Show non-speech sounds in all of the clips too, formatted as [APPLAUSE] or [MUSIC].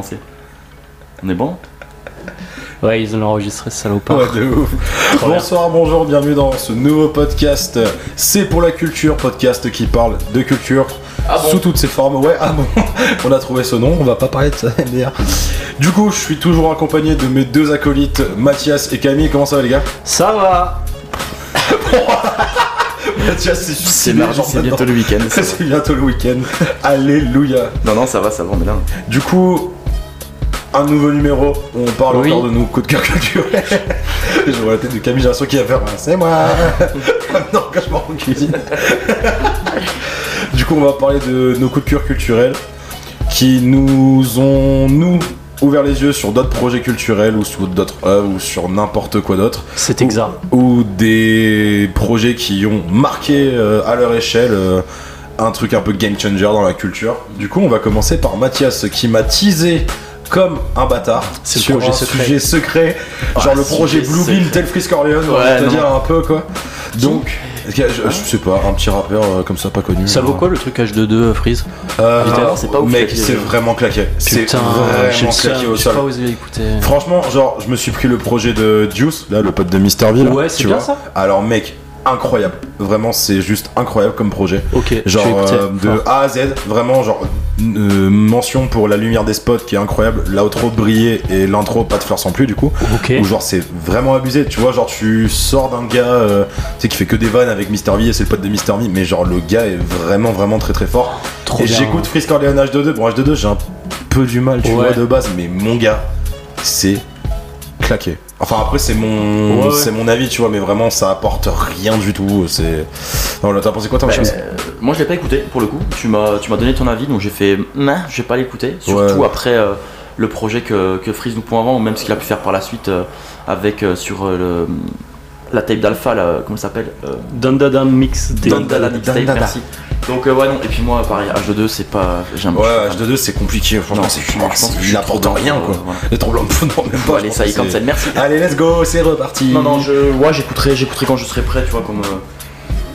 pensez On est bon? Ouais, ils ont enregistré ce salopard. Ouais, de ouf. [LAUGHS] Bonsoir, bonjour, bienvenue dans ce nouveau podcast. C'est pour la culture, podcast qui parle de culture sous toutes ses formes. Ouais, ah bon, [LAUGHS] on a trouvé ce nom, on va pas parler de ça [LAUGHS] MDR. Du coup, je suis toujours accompagné de mes deux acolytes, Mathias et Camille. Comment ça va, les gars? Ça va Mathias, c'est C'est mardi, c'est bientôt le week-end. C'est bientôt le week-end. Alléluia. Non, non, ça va, ça va, on est là. Du coup, un nouveau numéro où on parle Oui. encore de nos coups de cœur culturels. [LAUGHS] je vois la tête de Camille, j'ai l'impression qu'il va faire un c'est moi [LAUGHS] Non, quand je m'en en cuisine. du coup, on va parler de nos coups de cœur culturels qui nous ont, nous, ouvert les yeux sur d'autres projets culturels ou sur d'autres œuvres ou sur n'importe quoi d'autre. C'est exact. Ou des projets qui ont marqué euh, à leur échelle euh, un truc un peu game changer dans la culture. Du coup, on va commencer par Mathias qui m'a teasé comme un bâtard C'est le sur projet un secret. sujet secret, Ah, genre le projet Blue secret. Bill tel Frisk Orleans, on Ouais, va te dire un peu quoi. Donc, je, je sais pas, un petit rappeur euh, comme ça pas connu. Ça vaut genre. quoi le truc H22 Freeze Euh, c'est pas ouf, Mec, c'est vraiment claqué. C'est vraiment claqué au sol. pas osé l'écouter. Franchement, genre, je me suis pris le projet de Juice, là, le pote de Misterville. Ouais, c'est bien vois. ça Alors, mec, incroyable. Vraiment, c'est juste incroyable comme projet. Ok, Genre, euh, de A à Z, vraiment, genre, euh, mention pour la lumière des spots qui est incroyable, l'outro brillé et l'intro pas de fleurs sans plus, du coup. Ok. Où, genre, c'est vraiment abusé. Tu vois, genre, tu sors d'un gars, euh, tu sais, qui fait que des vannes avec Mister V et c'est le pote de Mister V, mais genre, le gars est vraiment, vraiment très, très fort. Trop et j'écoute Frisk Orleans H22. Bon, H22, j'ai un peu du mal, tu Ouais. vois, de base, mais mon gars, c'est claqué. Enfin après c'est mon Ouais, ouais. c'est mon avis tu vois mais vraiment ça apporte rien du tout c'est non t'as pensé quoi toi Bah, euh, moi, je l'ai pas écouté pour le coup. Tu m'as, tu m'as donné ton avis, donc j'ai fait, nah, je vais pas l'écouter. Surtout Ouais. après euh, le projet que, que Freeze nous pond avant, ou même ce qu'il a pu faire par la suite euh, avec sur le, la tape d'Alpha, là, comment ça s'appelle euh, Dandada Mix Day. Dandala Mixtape, merci. Donc euh, ouais non. Et puis moi, pareil, H2 c'est pas, j'aime. ouais je suis H22 c'est compliqué franchement Non, c'est je pense que je suis il apporte trop rien quoi voilà. les trop blancs non même Bon, pas allez, ça y cancel, merci. allez let's go c'est reparti Non, non, je, ouais, j'écouterai, j'écouterai quand je serai prêt, tu vois, comme. euh,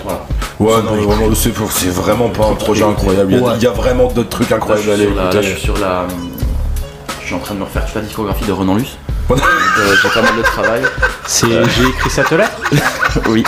voilà. ouais non mais vraiment c'est c'est vraiment pas un projet incroyable il y a- Ouais. il y a vraiment d'autres trucs Là, je incroyables suis à aller là, je suis sur la. Je suis en train de me refaire toute la discographie de Renan Luce. Euh, J'ai pas mal de travail. C'est j'ai écrit cette lettre. [LAUGHS] Oui,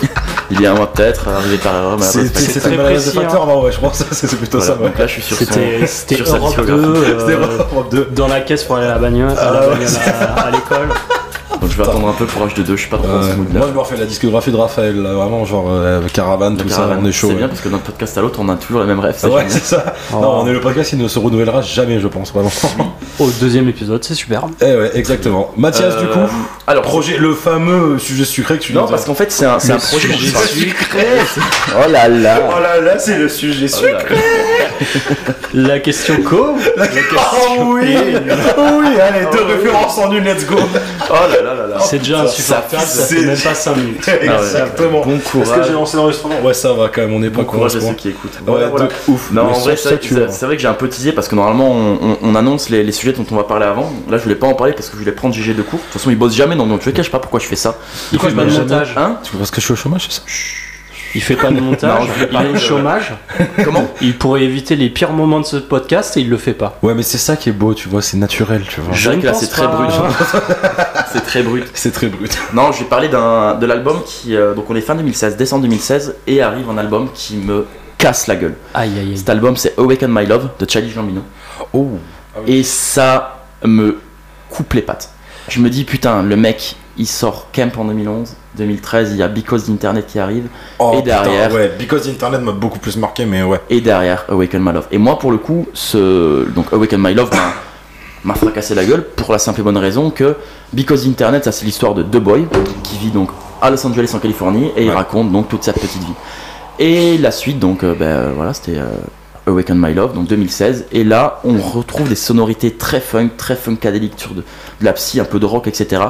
il y a un mois peut-être, arrivé par erreur, mais c'est très précis, facteur non ouais je pense que c'est plutôt Voilà, ça ouais. Donc là, je suis sur son- C'était c'était sur sa Europe 2 discographie. [LAUGHS] C'était euh, Europe 2 dans la caisse pour aller à la bagnole, à, Ah la ouais, bagnole à, à l'école. [LAUGHS] Donc je vais attendre un peu pour H2, je suis pas trop dans ce Euh, moi je me refais la discographie de Raphaël là, vraiment genre euh, caravane tout ça on est chaud C'est bien parce que d'un podcast à l'autre, on a toujours les mêmes rêves. ça, Ouais, c'est ça. Oh. Non, on est le podcast, il ne se renouvellera jamais, je pense, vraiment. [LAUGHS] Au deuxième épisode, c'est super. eh ouais, exactement. Mathias, Euh, du coup, alors, projet, le fameux sujet sucré que tu Non, parce qu'en fait, c'est un, un projet sucré. [LAUGHS] Oh là là Oh là là, c'est le sujet Oh sucré. [LAUGHS] La question co. La question Oh oui, oh oui, allez, deux oui. références en une, let's go. Oh là là là là C'est déjà insupportable, ça, ça fait c'est- même pas 5 minutes. [LAUGHS] Exactement. Bon Est-ce que courage. j'ai lancé l'enregistrement? Ouais, ça va quand même, on n'est pas Bon courage à ceux qui écoutent. Ouais, Voilà, voilà. de ouf. Non, Le en vrai, c'est vrai que j'ai un peu teasé parce que normalement on, on- on annonce les, les sujets dont on va parler avant. Là, je voulais pas en parler parce que je voulais prendre GG de cours. De toute façon, il bosse jamais, donc cas, je sais pas pourquoi je fais ça. Il fait montage. Hein? Parce que je suis au chômage, c'est ça? Il fait pas de montage. Non, il est au de- chômage. [LAUGHS] Comment Il pourrait éviter les pires moments de ce podcast et il le fait pas. Ouais, mais c'est ça qui est beau, tu vois, c'est naturel, tu vois. Je là, c'est très brut. [LAUGHS] C'est très brut. C'est très brut. Non, je vais parler d'un de l'album qui. euh, donc, on est fin 2016, décembre 2016, et arrive un album qui me casse la gueule. Aïe aïe aïe. Cet album, c'est Awaken My Love de Charlie Gambino. Oh. Et ça me coupe les pattes. Je me dis, putain, le mec, il sort Camp en 2011, 2013, il y a Because d'Internet qui arrive, Oh, Et derrière- putain, ouais, Because Internet m'a beaucoup plus marqué, mais ouais. et derrière Awaken My Love. Et moi, pour le coup, ce donc Awaken My Love m'a- fracassé la gueule pour la simple et bonne raison que Because Internet, ça c'est l'histoire de deux boys qui vit donc à Los Angeles en Californie et il Ouais. raconte donc toute sa petite vie. Et la suite, donc, euh, ben, euh, voilà, c'était euh, Awaken My Love, donc 2016. Et là, on retrouve des sonorités très funk, très funkadéliques sur de, de la psy, un peu de rock, etc.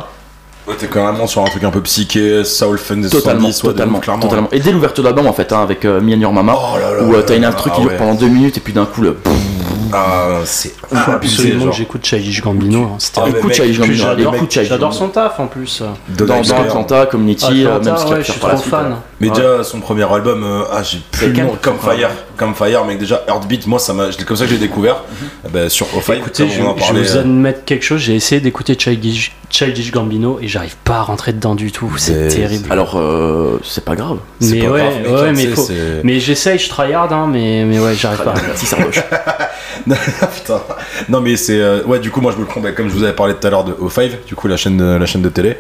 Ouais, t'es quand même sur un truc un peu psyché, soul fun des Totalement, 70, ouais, de totalement, clairement. totalement. Et dès l'ouverture de l'album, en fait, hein, avec euh, Me and Your Mama, Oh là là où euh, t'as une là, instru qui ah dure ouais. pendant deux minutes et puis d'un coup le Ah, c'est abusé, Absolument, j'écoute Childish Gambino. hein. C'était Ah, un mais Écoute mec, Childish Gambino, J'adore son taf en plus. Dans, dans. Atlanta, Community, euh, même Atlanta, ce qu'il a ouais, suis par la suite. Mais Ouais. déjà, son premier album, euh, ah, j'ai plus le nom, comme Fire. Comme Fire, mec, déjà, Heartbeat, moi, ça m'a, c'est comme ça que j'ai découvert. Eh ben, sur O5, Écoutez, je, on en je vous euh, admettre quelque chose, j'ai essayé d'écouter Childish, Childish Gambino et j'arrive pas à rentrer dedans du tout, c'est terrible. Alors, euh, c'est pas grave. mais pas ouais, grave, mec, ouais, hein, mais faut- c'est- Mais j'essaye, je tryhard, hein, mais, mais ouais, j'arrive pas. Si ça [LAUGHS] [LAUGHS] putain. Non, mais c'est. euh, ouais, du coup, moi, je me prends, bah, comme je vous avais parlé tout à l'heure de O5, du coup, la chaîne de, la chaîne de télé.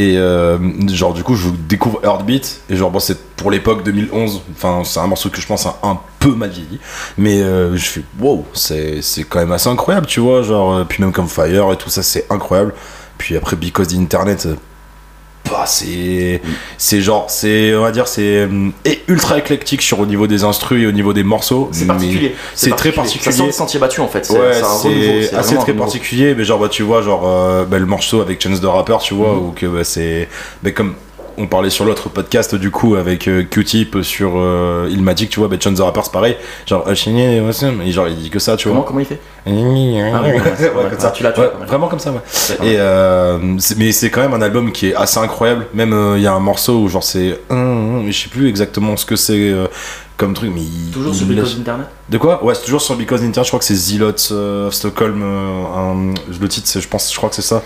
Et euh, genre, du coup, je découvre Heartbeat. Et genre, bon, c'est pour l'époque 2011. Enfin, c'est un morceau que je pense un peu mal vieilli. Mais euh, je fais, wow, c'est c'est quand même assez incroyable, tu vois. Genre, euh, puis même comme Fire et tout ça, c'est incroyable. Puis après, Because the Internet. Bah, c'est c'est genre c'est on va dire c'est hum, et ultra éclectique sur au niveau des instrus et au niveau des morceaux C'est particulier. c'est très Ça particulier. sent le sentier battu en fait. C'est Ouais, c'est c'est c'est assez très particulier, mais genre, bah, tu vois, genre, euh, bah, le morceau avec Chance the Rapper, tu vois, Mhm. ou que bah, c'est. bah, comme on parlait sur l'autre podcast, du coup, avec euh, Q-Tip sur euh, Ilmatic, tu vois, bah, Chance the Rapper, c'est pareil. Genre, Ah, et genre, il dit que ça, tu vois. comment il fait? Ouais, oui, ouais, comme ça. ah, tu l'as, Ouais, vraiment comme ça, ouais. Et euh, mais c'est quand même un album qui est assez incroyable. Même euh, il y a un morceau où genre c'est, je sais plus exactement ce que c'est euh, comme truc, mais il- Toujours il sur Because Internet? De quoi? Ouais, c'est toujours sur Because Inter. Je crois que c'est of Stockholm. un- le titre, je pense, je crois que c'est ça.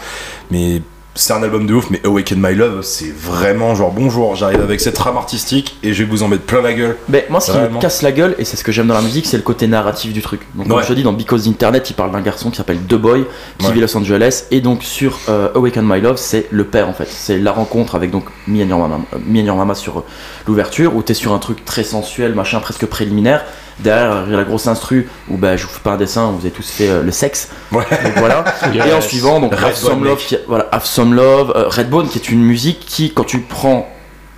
Mais c'est un album de ouf. Mais Awaken My Love, c'est vraiment genre bonjour. J'arrive avec cette trame artistique et je vais vous en mettre plein la gueule. Mais moi, ce qui me casse la gueule, et c'est ce que j'aime dans la musique, c'est le côté narratif du truc. Donc, comme Ouais. je te dis, dans Because Internet, il parle d'un garçon qui s'appelle The Boy, qui Ouais. vit Los Angeles, et donc sur euh, Awaken My Love, c'est le père en fait. C'est la rencontre avec donc Me and Your Mama, Me and Your Mama sur euh, l'ouverture, où t'es sur un truc très sensuel, machin, presque préliminaire. Derrière, a la grosse instru, où bah, je vous fais pas un dessin, vous avez tous fait euh, le sexe. Ouais. Donc voilà. Et en suivant, donc Have Some. Love, qui, voilà, Have Some Love, euh, Redbone, qui est une musique qui, quand tu prends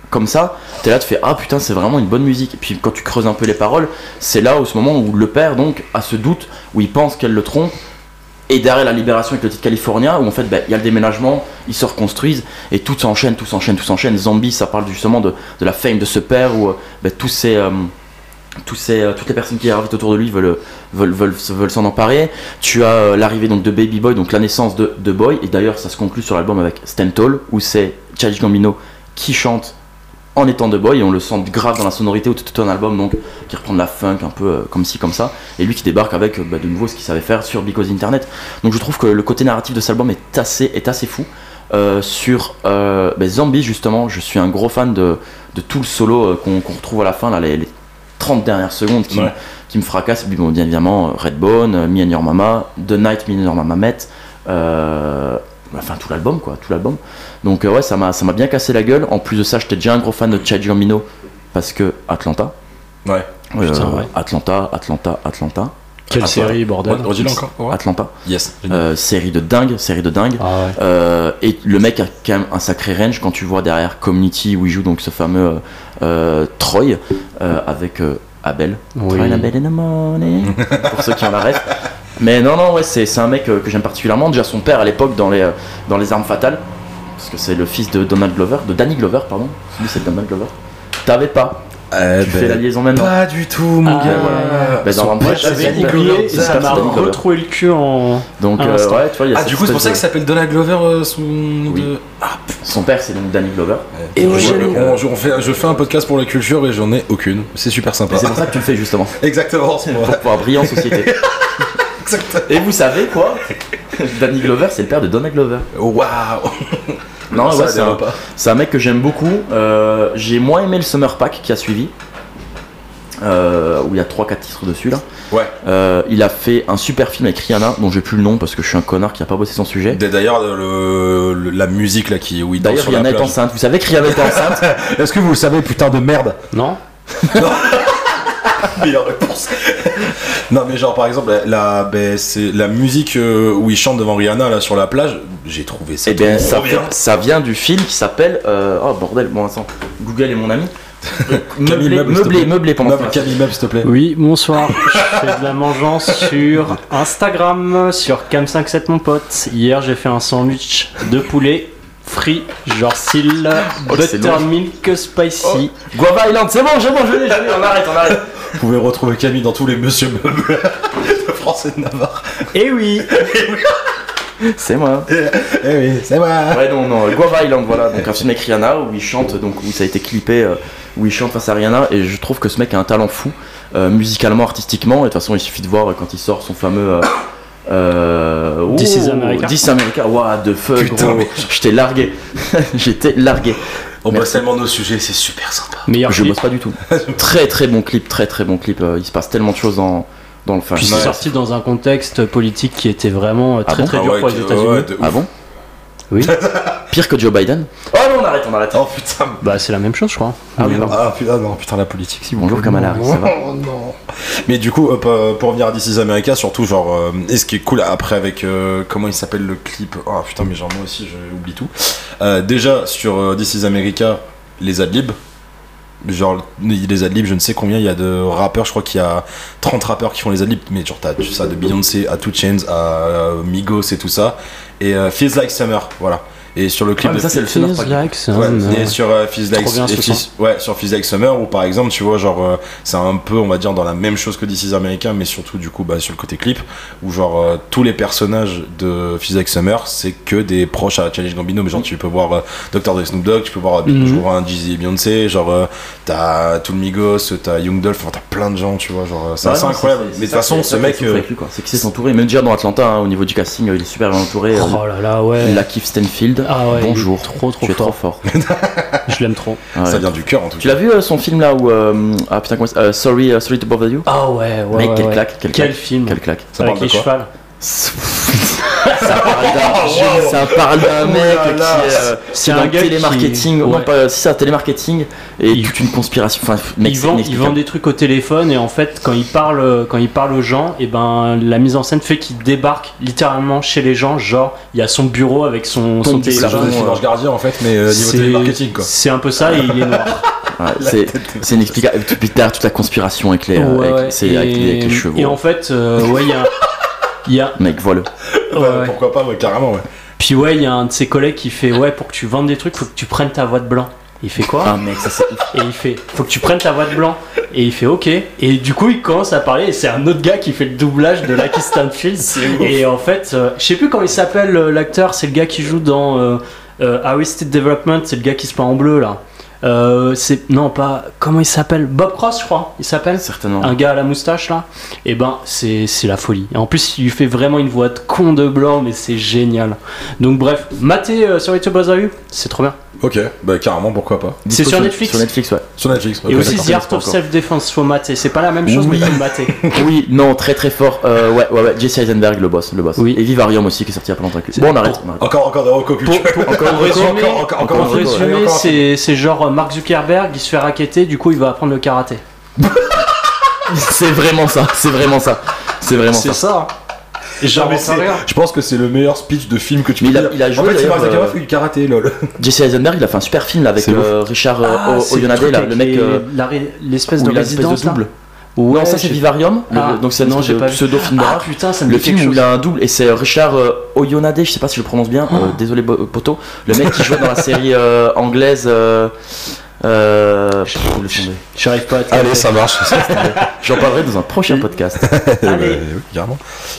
comme ça, t'es là, tu fais ah putain, c'est vraiment une bonne musique. Et puis quand tu creuses un peu les paroles, c'est là, au ce moment où le père donc a ce doute, où il pense qu'elle le trompe. Et derrière la libération avec le titre californien, où en fait ben, il y a le déménagement, ils se reconstruisent, et tout s'enchaîne, tout s'enchaîne, tout s'enchaîne. Zombie, ça parle justement de, de la fame de ce père, où euh, ben, tous ces, euh, euh, toutes les personnes qui gravitent autour de lui veulent, veulent s'en emparer. Tu as euh, l'arrivée donc de Baby Boy, donc la naissance de, de Boy, et d'ailleurs ça se conclut sur l'album avec Stand Tall, où c'est Childish Gambino qui chante en étant de Boy, et on le sent grave dans la sonorité, où tout un album donc qui reprend de la funk un peu euh, comme ci comme ça, et lui qui débarque avec euh, bah, de nouveau ce qu'il savait faire sur Because Internet. Donc je trouve que le côté narratif de cet album est assez, fou. Euh, sur euh, bah, Zombie justement, je suis un gros fan de, tout le solo euh, qu'on retrouve à la fin, là, les 30 dernières secondes qui, Ouais. qui me fracassent. Puis bon, bien évidemment, euh, Redbone, euh, Me and Your Mama, The Night Me and Your Mama Met, euh, enfin tout l'album quoi, tout l'album. Donc euh, ouais, ça m'a ça m'a bien cassé la gueule. En plus de ça, j'étais déjà un gros fan de Chad Gambino parce que Atlanta. Ouais. Euh, Putain, ouais. Atlanta, Atlanta, Atlanta, Quelle série, bordel. Ouais, encore. ouais. Atlanta. Yes. Euh, série de dingue, série de dingue. Ah ouais. Euh, et le mec a quand même un sacré range quand tu vois derrière Community où il joue donc ce fameux Troy euh, avec euh, Abel. Oui. Troy Abel in the morning, [LAUGHS] pour ceux qui en la rêvent. Mais non, non, ouais, c'est c'est un mec euh, que j'aime particulièrement. Déjà son père à l'époque dans les, euh, dans les Armes Fatales, parce que c'est le fils de Donald Glover, de Danny Glover, pardon. Lui c'est Donald Glover. T'avais pas, Eh tu ben, fais la liaison maintenant. Pas du tout, mon Ah, gars. ouais. Bah, dans Son Danny Danny oublié ça ça, m'a retrouvé le cul en. Donc, Un euh, ouais, tu vois, il y a Ah, du coup, c'est pour ça de- qu'il s'appelle Donald Glover euh, sous. Oui. de- Ah, Son père c'est donc Danny Glover. Et Et je, on- je- on fait, je fais un podcast pour la culture et j'en ai aucune. C'est super sympa. C'est pour ça que tu le fais justement. [LAUGHS] Exactement, c'est moi. Pour pouvoir briller en société. [LAUGHS] Exactement. Et vous savez quoi? Danny Glover, c'est le père de Donald Glover. Waouh. [LAUGHS] Non, ouais, ça c'est un, dérape pas. c'est un mec que j'aime beaucoup. Euh, J'ai moins aimé le Summer Pack qui a suivi. euh, où il y a 3-4 titres dessus là. Ouais. Euh, il a fait un super film avec Rihanna, dont j'ai plus le nom parce que je suis un connard qui a pas bossé son sujet. D'ailleurs, le, le- la musique là qui où il D'ailleurs, Rihanna est enceinte. Vous savez que Rihanna est enceinte? [LAUGHS] Est-ce que vous le savez, putain de merde? Non [LAUGHS] Meilleure réponse. Non, mais genre par exemple, la, la, ben, c'est la musique euh, où il chante devant Rihanna là sur la plage, j'ai trouvé ça. Eh bien, trop ça, bien. vient- ça vient du film qui s'appelle. euh, oh bordel, bon, attends. Google est mon ami. [LAUGHS] Camille, meublé, meuble, s'il te meublé, plaît. meublé pendant ce. Camille Meuble, s'il te plaît. Oui, bonsoir. Je fais de la mangeance sur Instagram, sur Cam57 mon pote. Hier, j'ai fait un sandwich de poulet free, genre style Oh, c'est buttermilk spicy. Guava Island, c'est bon, j'ai bon, je l'ai, je l'ai, on arrête, on arrête. Vous pouvez retrouver Camille dans tous les Monsieur Meubles [LAUGHS] de France. c'est de Navarre. Eh oui C'est moi. Eh oui, c'est moi. Ouais, non, non, Guava Island, voilà, donc un film avec Rihanna où il chante, donc où ça a été clippé, euh, où il chante face à Rihanna, et je trouve que ce mec a un talent fou, euh, musicalement, artistiquement, et de toute façon, il suffit de voir euh, quand il sort son fameux. Euh, euh, This is oh, America. This is America, what the fuck, Putain, gros. mais- J'étais largué. [LAUGHS] J'étais largué. On bosse Merci. tellement nos sujets, c'est super sympa. Meilleur Je clip. bosse pas du tout. [LAUGHS] très très bon clip, très très bon clip. euh, il se passe tellement de choses dans, dans le film. Puis Ouais. c'est sorti dans un contexte politique qui était vraiment euh, Ah très bon très Ah dur ouais, pour les États-Unis. ouais. Ah bon Oui. [LAUGHS] Pire que Joe Biden Oh non, on arrête, on arrête. Oh putain. Bah c'est la même chose, je crois. Ah oui. Ah putain, non, putain, la politique, si vous Bonjour. Kamala Harris, ça va Oh non. Mais du coup, euh, pour revenir à This is America, surtout, genre, euh, et ce qui est cool après avec, euh, comment il s'appelle le clip? Oh putain, mais genre, moi aussi, j'oublie tout. Euh, déjà, sur This is America, les adlibs, genre, les adlibs, je ne sais combien il y a de rappeurs, je crois qu'il y a 30 rappeurs qui font les adlibs, mais genre, t'as ça de Beyoncé à Two Chains à euh, Migos et tout ça. Et euh, Feels Like Summer, voilà. Et sur le clip Ah, mais de ça, c'est le Feels Summer like Ouais, euh, et sur euh, Feels Like, Feels- ouais, sur Feels Like Summer, où par exemple, tu vois, genre, euh, c'est un peu, on va dire, dans la même chose que This is America, mais surtout, du coup, bah, sur le côté clip, où genre, euh, tous les personnages de Feels Like Summer, c'est que des proches à Challenge Gambino, mais genre, tu peux voir euh, Dr. Dre Snoop Dogg, tu peux voir, je vois un Jeezy et Beyoncé, genre, t'as tout le Migos, t'as Young Dolph, enfin, t'as plein de gens, tu vois, genre, c'est Ouais, incroyable. Mais de toute façon, ce mec, c'est qu'il s'est entouré, même déjà dans Atlanta, hein, au niveau du casting, il est super bien entouré. Oh là là, ouais. La Keith Stanfield, Ah ouais, bonjour. trop, trop tu es trop fort. [LAUGHS] Je l'aime trop. Ouais. ça vient du cœur, en tout Tu cas. l'as vu euh, son film là où. euh, ah putain, comment ça- euh, Sorry, euh, Sorry to Bother You? Ah ouais, ouais. Mec, ouais, quelle ouais. claque, Quel claque. film Quelle claque. Ça Avec parle les de quoi chevals. [LAUGHS] ça parle d'un, ça parle d'un mec Oh là là. qui est, euh, C'est qui est un gars qui- télémarketing, non ouais. pas si c'est un télémarketing et Il- toute une conspiration. Enfin, mec, il c'est vend, il vend des trucs au téléphone et en fait quand il parle quand il parle aux gens et ben la mise en scène fait qu'il débarque littéralement chez les gens genre il y a son bureau avec son, son C'est la téléphone Ange Gardien, en fait, mais euh, niveau C'est- télémarketing, quoi. c'est un peu ça et il est noir [LAUGHS] Ouais, c'est, c'est inexplicable. Et puis derrière toute la conspiration avec les, Ouais, avec, ouais. c'est et, avec les, avec les chevaux. et en fait euh, ouais il y a il y a Mec, voilà. ouais, Bah, ouais. Pourquoi pas, ouais, carrément, ouais. puis ouais il y a un de ses collègues qui fait ouais pour que tu vendes des trucs faut que tu prennes ta voix de blanc il fait quoi Ah, mec, ça c'est. Et il fait, faut que tu prennes ta voix de blanc. Et il fait, ok. Et du coup, il commence à parler. Et c'est un autre gars qui fait le doublage de Lucky Stanfield. [LAUGHS] et en fait, euh, je sais plus comment il s'appelle euh, l'acteur. C'est le gars qui joue dans euh, euh, Arrested Development. C'est le gars qui se peint en bleu là. Euh, c'est non pas comment il s'appelle? Bob Cross je crois il s'appelle? Certainement. un gars à la moustache là. Et ben c'est la folie. Et en plus il lui fait vraiment une voix de con de blanc mais c'est génial. Donc bref maté euh, sur YouTube c'est trop bien Ok, bah carrément, pourquoi pas. c'est sur Netflix Sur Netflix, ouais. Sur Netflix, et aussi. The Art of encore. Self Defense faut mater c'est pas la même chose Oui. mais faut mater [LAUGHS] Oui, non, très très fort. Euh, ouais, ouais, ouais. Jesse Eisenberg, le boss, le boss. Oui. Et Vivarium aussi, qui est sorti il y a pas longtemps. Bon, on arrête. on arrête. Encore, encore des encore, encore, encore Encore c'est c'est genre euh, Mark Zuckerberg il se fait raqueter du coup il va apprendre le karaté [LAUGHS] C'est vraiment ça, c'est vraiment ça. C'est vraiment ça. ça et Non, genre Je pense que c'est le meilleur speech de film que tu peux il a- dire. il a joué, En fait, Zuckerberg euh, fait du karaté, lol. [LAUGHS] Jesse Eisenberg, il a fait un super film là avec euh, Richard euh, Ah, Oyonade, là, avec le mec. euh, l'espèce de résidence de double. Ouais, non, ça c'est Vivarium. le- Ah, donc c'est non, j'ai pseudo film Ah putain, ça me Le film où il a un double et c'est Richard euh, Oyonade, je sais pas si je le prononce bien, Ah. euh, désolé Bo- Poto, le mec qui jouait dans la série euh, anglaise. Euh. J'arrive pas à te Allez, ça marche. [LAUGHS] J'en parlerai dans un prochain [LAUGHS] podcast. Allez. oui, carrément.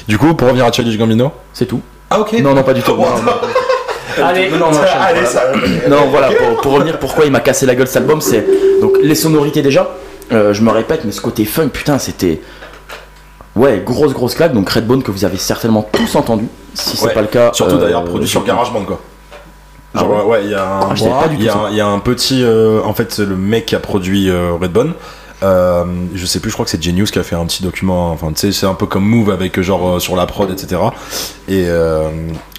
Du coup, pour revenir à Childish Gambino. C'est tout. Ah, ok. Non, non, pas du tout. Non, non, non. [LAUGHS] Allez, Non, non, non, Allez, ça. Non, voilà, pour, pour revenir, pourquoi il m'a cassé la gueule cet album, c'est donc les sonorités déjà. euh, je me répète, mais ce côté funk, putain, c'était ouais grosse grosse claque. Donc Redbone que vous avez certainement tous entendu. Si c'est pas le cas, Surtout euh, d'ailleurs produit sur GarageBand, quoi. Ah Genre, ouais ouais, il y a un, Ah, il y a un- ça. il y a un petit. euh, en fait, c'est le mec qui a produit euh, Redbone. Euh, je sais plus, je crois que c'est Genius qui a fait un petit document. Enfin, tu sais, c'est un peu comme Move avec euh, genre euh, sur la prod, etc. Et, euh,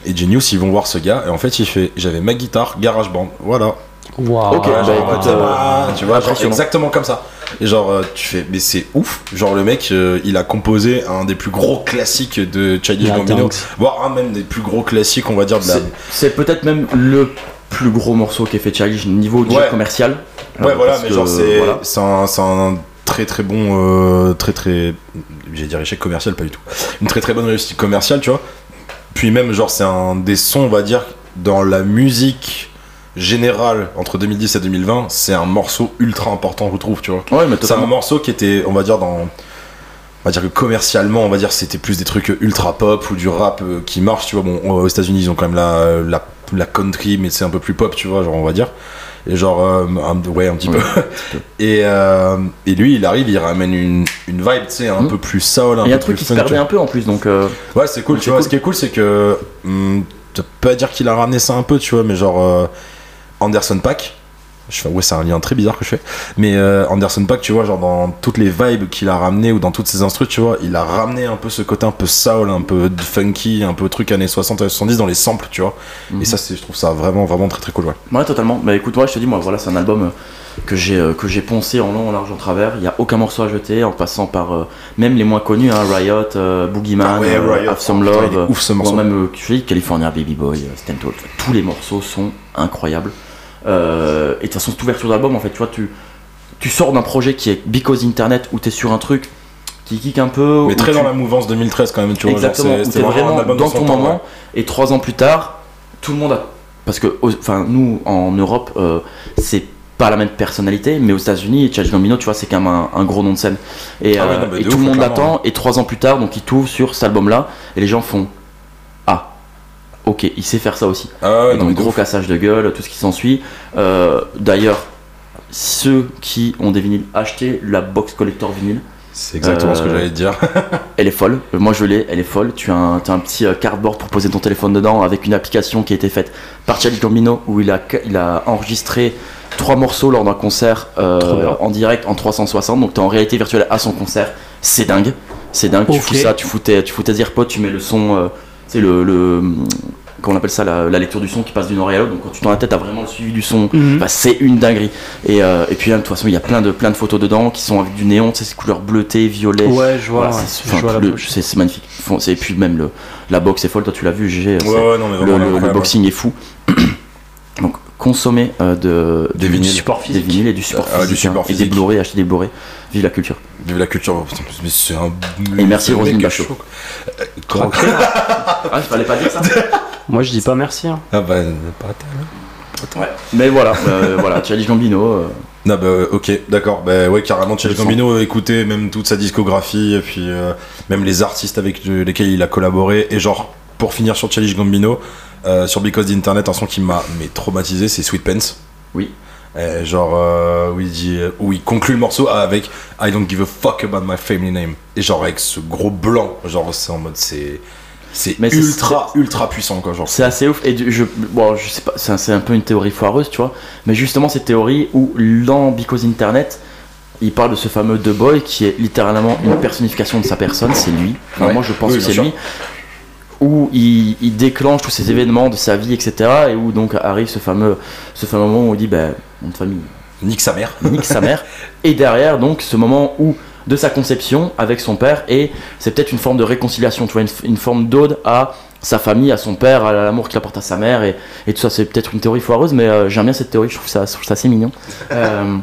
et Genius, ils vont voir ce gars. Et en fait, il fait J'avais ma guitare, GarageBand. Voilà. Waouh. Ok, bah, écoute, euh, tu vois, genre, exactement comme ça. Et genre, euh, tu fais, mais c'est ouf. Genre, le mec, euh, il a composé un des plus gros classiques de Childish Gambino, voire un même des plus gros classiques, on va dire, de la. C'est- peut-être même le plus gros morceau qu'ait fait Childish niveau Ouais. commercial. Ouais, Euh, voilà, mais que, genre, c'est voilà. c'est un, c'est un très très bon, euh, très très. J'allais dire échec commercial, pas du tout. Une très très bonne réussite commerciale, tu vois. Puis même, genre, c'est un des sons, on va dire, dans la musique générale entre 2010 et 2020, c'est un morceau ultra important, je trouve, tu vois. Ouais, mais C'est un morceau qui était, on va dire, dans on va dire que commercialement, on va dire c'était plus des trucs ultra pop ou du rap euh, qui marche, tu vois. Bon, aux États-Unis, ils ont quand même la, la, la country, mais c'est un peu plus pop, tu vois, genre on va dire. Et genre, euh, un, ouais, un petit peu. [LAUGHS] Et, euh, et lui, il arrive, il ramène une, une vibe, tu sais, un Mhm. peu plus soul, Il y a un truc qui se perdait un peu en plus, donc euh, Ouais, c'est cool, Donc, tu vois. cool. Ce qui est cool, c'est que. tu peux pas dire qu'il a ramené ça un peu, tu vois, mais genre. Anderson Pack. Je fais, ouais, c'est un lien très bizarre que je fais. Mais euh, Anderson Pack, tu vois, genre dans toutes les vibes qu'il a ramené ou dans toutes ses instrus, tu vois, il a ramené un peu ce côté un peu soul, un peu funky, un peu truc années 60 et 70 dans les samples, tu vois. Mhm. Et ça, c'est, je trouve ça vraiment, vraiment très très cool, ouais. Ouais, totalement. Bah écoute, ouais, je te dis, moi, voilà, c'est un album euh, que j'ai euh, que j'ai poncé en long, en large, en travers. Il y a aucun morceau à jeter, en passant par euh, même les moins connus, hein, Riot, euh, Boogeyman, Ah ouais, Riot. Have Some Putain, Love, ouf, ce ou même California Baby Boy, Stand. Tous les morceaux sont incroyables. Euh, et de toute façon, cette ouverture d'album, en fait, tu vois, tu, tu sors d'un projet qui est Because Internet, où t'es sur un truc qui kick un peu. Mais très tu- dans la mouvance 2013 quand même, tu vois. Exactement, où t'es vraiment, dans ton temps, moment, ouais. et trois ans plus tard, tout le monde a. Parce que, enfin, nous, en Europe, euh, c'est pas la même personnalité, mais aux États-Unis, Chad Gambino, tu vois, c'est quand même un, un gros nom de scène. Et, Ah ouais, euh, non, mais et de tout le monde l'attend, et trois ans plus tard, donc il t'ouvre sur cet album-là, et les gens font ok, il sait faire ça aussi. Ah donc, gros ouf. cassage de gueule, tout ce qui s'ensuit. Euh, D'ailleurs, ceux qui ont des vinyles, achetez la box collector vinyle. C'est exactement ce que Euh, j'allais te dire. [LAUGHS] Elle est folle. Euh, Moi je l'ai, elle est folle. Tu as un, tu as un petit euh, cardboard pour poser ton téléphone dedans avec une application qui a été faite par Charlie Gambino où il a, il a enregistré trois morceaux lors d'un concert euh, en direct en 360. Donc tu es en réalité virtuelle à son concert. C'est dingue. C'est dingue. Tu fous ça, tu fous tes, tu fous tes AirPods, tu mets le son. euh, c'est le, le. Comment on appelle ça la, la lecture du son qui passe d'une oreille à l'autre. Donc quand tu dans la tête, t'as vraiment le suivi du son. Mhm. Bah, c'est une dinguerie. Et, euh, et puis là, de toute façon, il y a plein de, plein de photos dedans qui sont avec du néon, tu sais, ces couleurs bleutées, violet. Ouais, je vois. Voilà, c'est magnifique. Et puis même le, la box est folle, toi tu l'as vu, GG. Ouais, ouais, non, mais le, vraiment le- le boxing est fou. Consommer euh, de, Des du vinyles. Support des physique. vinyles et du support Ah, du physique. support hein, Et des physique. Blu-ray, acheter des Blu-ray. Vive la culture. Vive la culture. oh, putain, mais c'est un. Et merci mec Bachot. Ok. Ah, fallait pas dire ça [LAUGHS] Moi, je dis pas merci. hein. Ah bah, pas tellement. Ouais. Mais voilà, euh, [LAUGHS] voilà, Charlie Gambino. euh, Non, bah, euh, ok, d'accord. Bah, ouais, carrément, son. Gambino, écoutez même toute sa discographie, et puis euh, même les artistes avec euh, lesquels il a collaboré. Et genre, pour finir sur Challenge Gambino, euh, sur Because d'Internet, un son qui m'a mais, traumatisé, c'est Sweet Pence. Oui. Genre, euh, où, il dit, euh, où il conclut le morceau avec I don't give a fuck about my family name. Et genre, avec ce gros blanc, genre, c'est en mode, c'est. C'est Mais c'est- ultra, ultra puissant, quoi. Genre, C'est assez ouf. Et je, bon, je sais pas, c'est un, peu une théorie foireuse, tu vois. Mais justement, cette théorie où dans Because Internet, il parle de ce fameux The Boy qui est littéralement une personnification de sa personne, c'est lui. Enfin, Ouais. Moi, je pense Oui, que c'est lui. Où il, il déclenche tous ces événements de sa vie, etc. Et où donc arrive ce fameux, ce fameux moment où il dit, ben, mon famille, nique sa mère. nique sa mère. [LAUGHS] Et derrière, donc, ce moment où, de sa conception avec son père, et c'est peut-être une forme de réconciliation, tu vois, une, une forme d'ode à sa famille, à son père, à l'amour qu'il apporte à sa mère, et, et tout ça. C'est peut-être une théorie foireuse, mais euh, j'aime bien cette théorie, je trouve ça, je trouve ça assez mignon. [LAUGHS] Euh,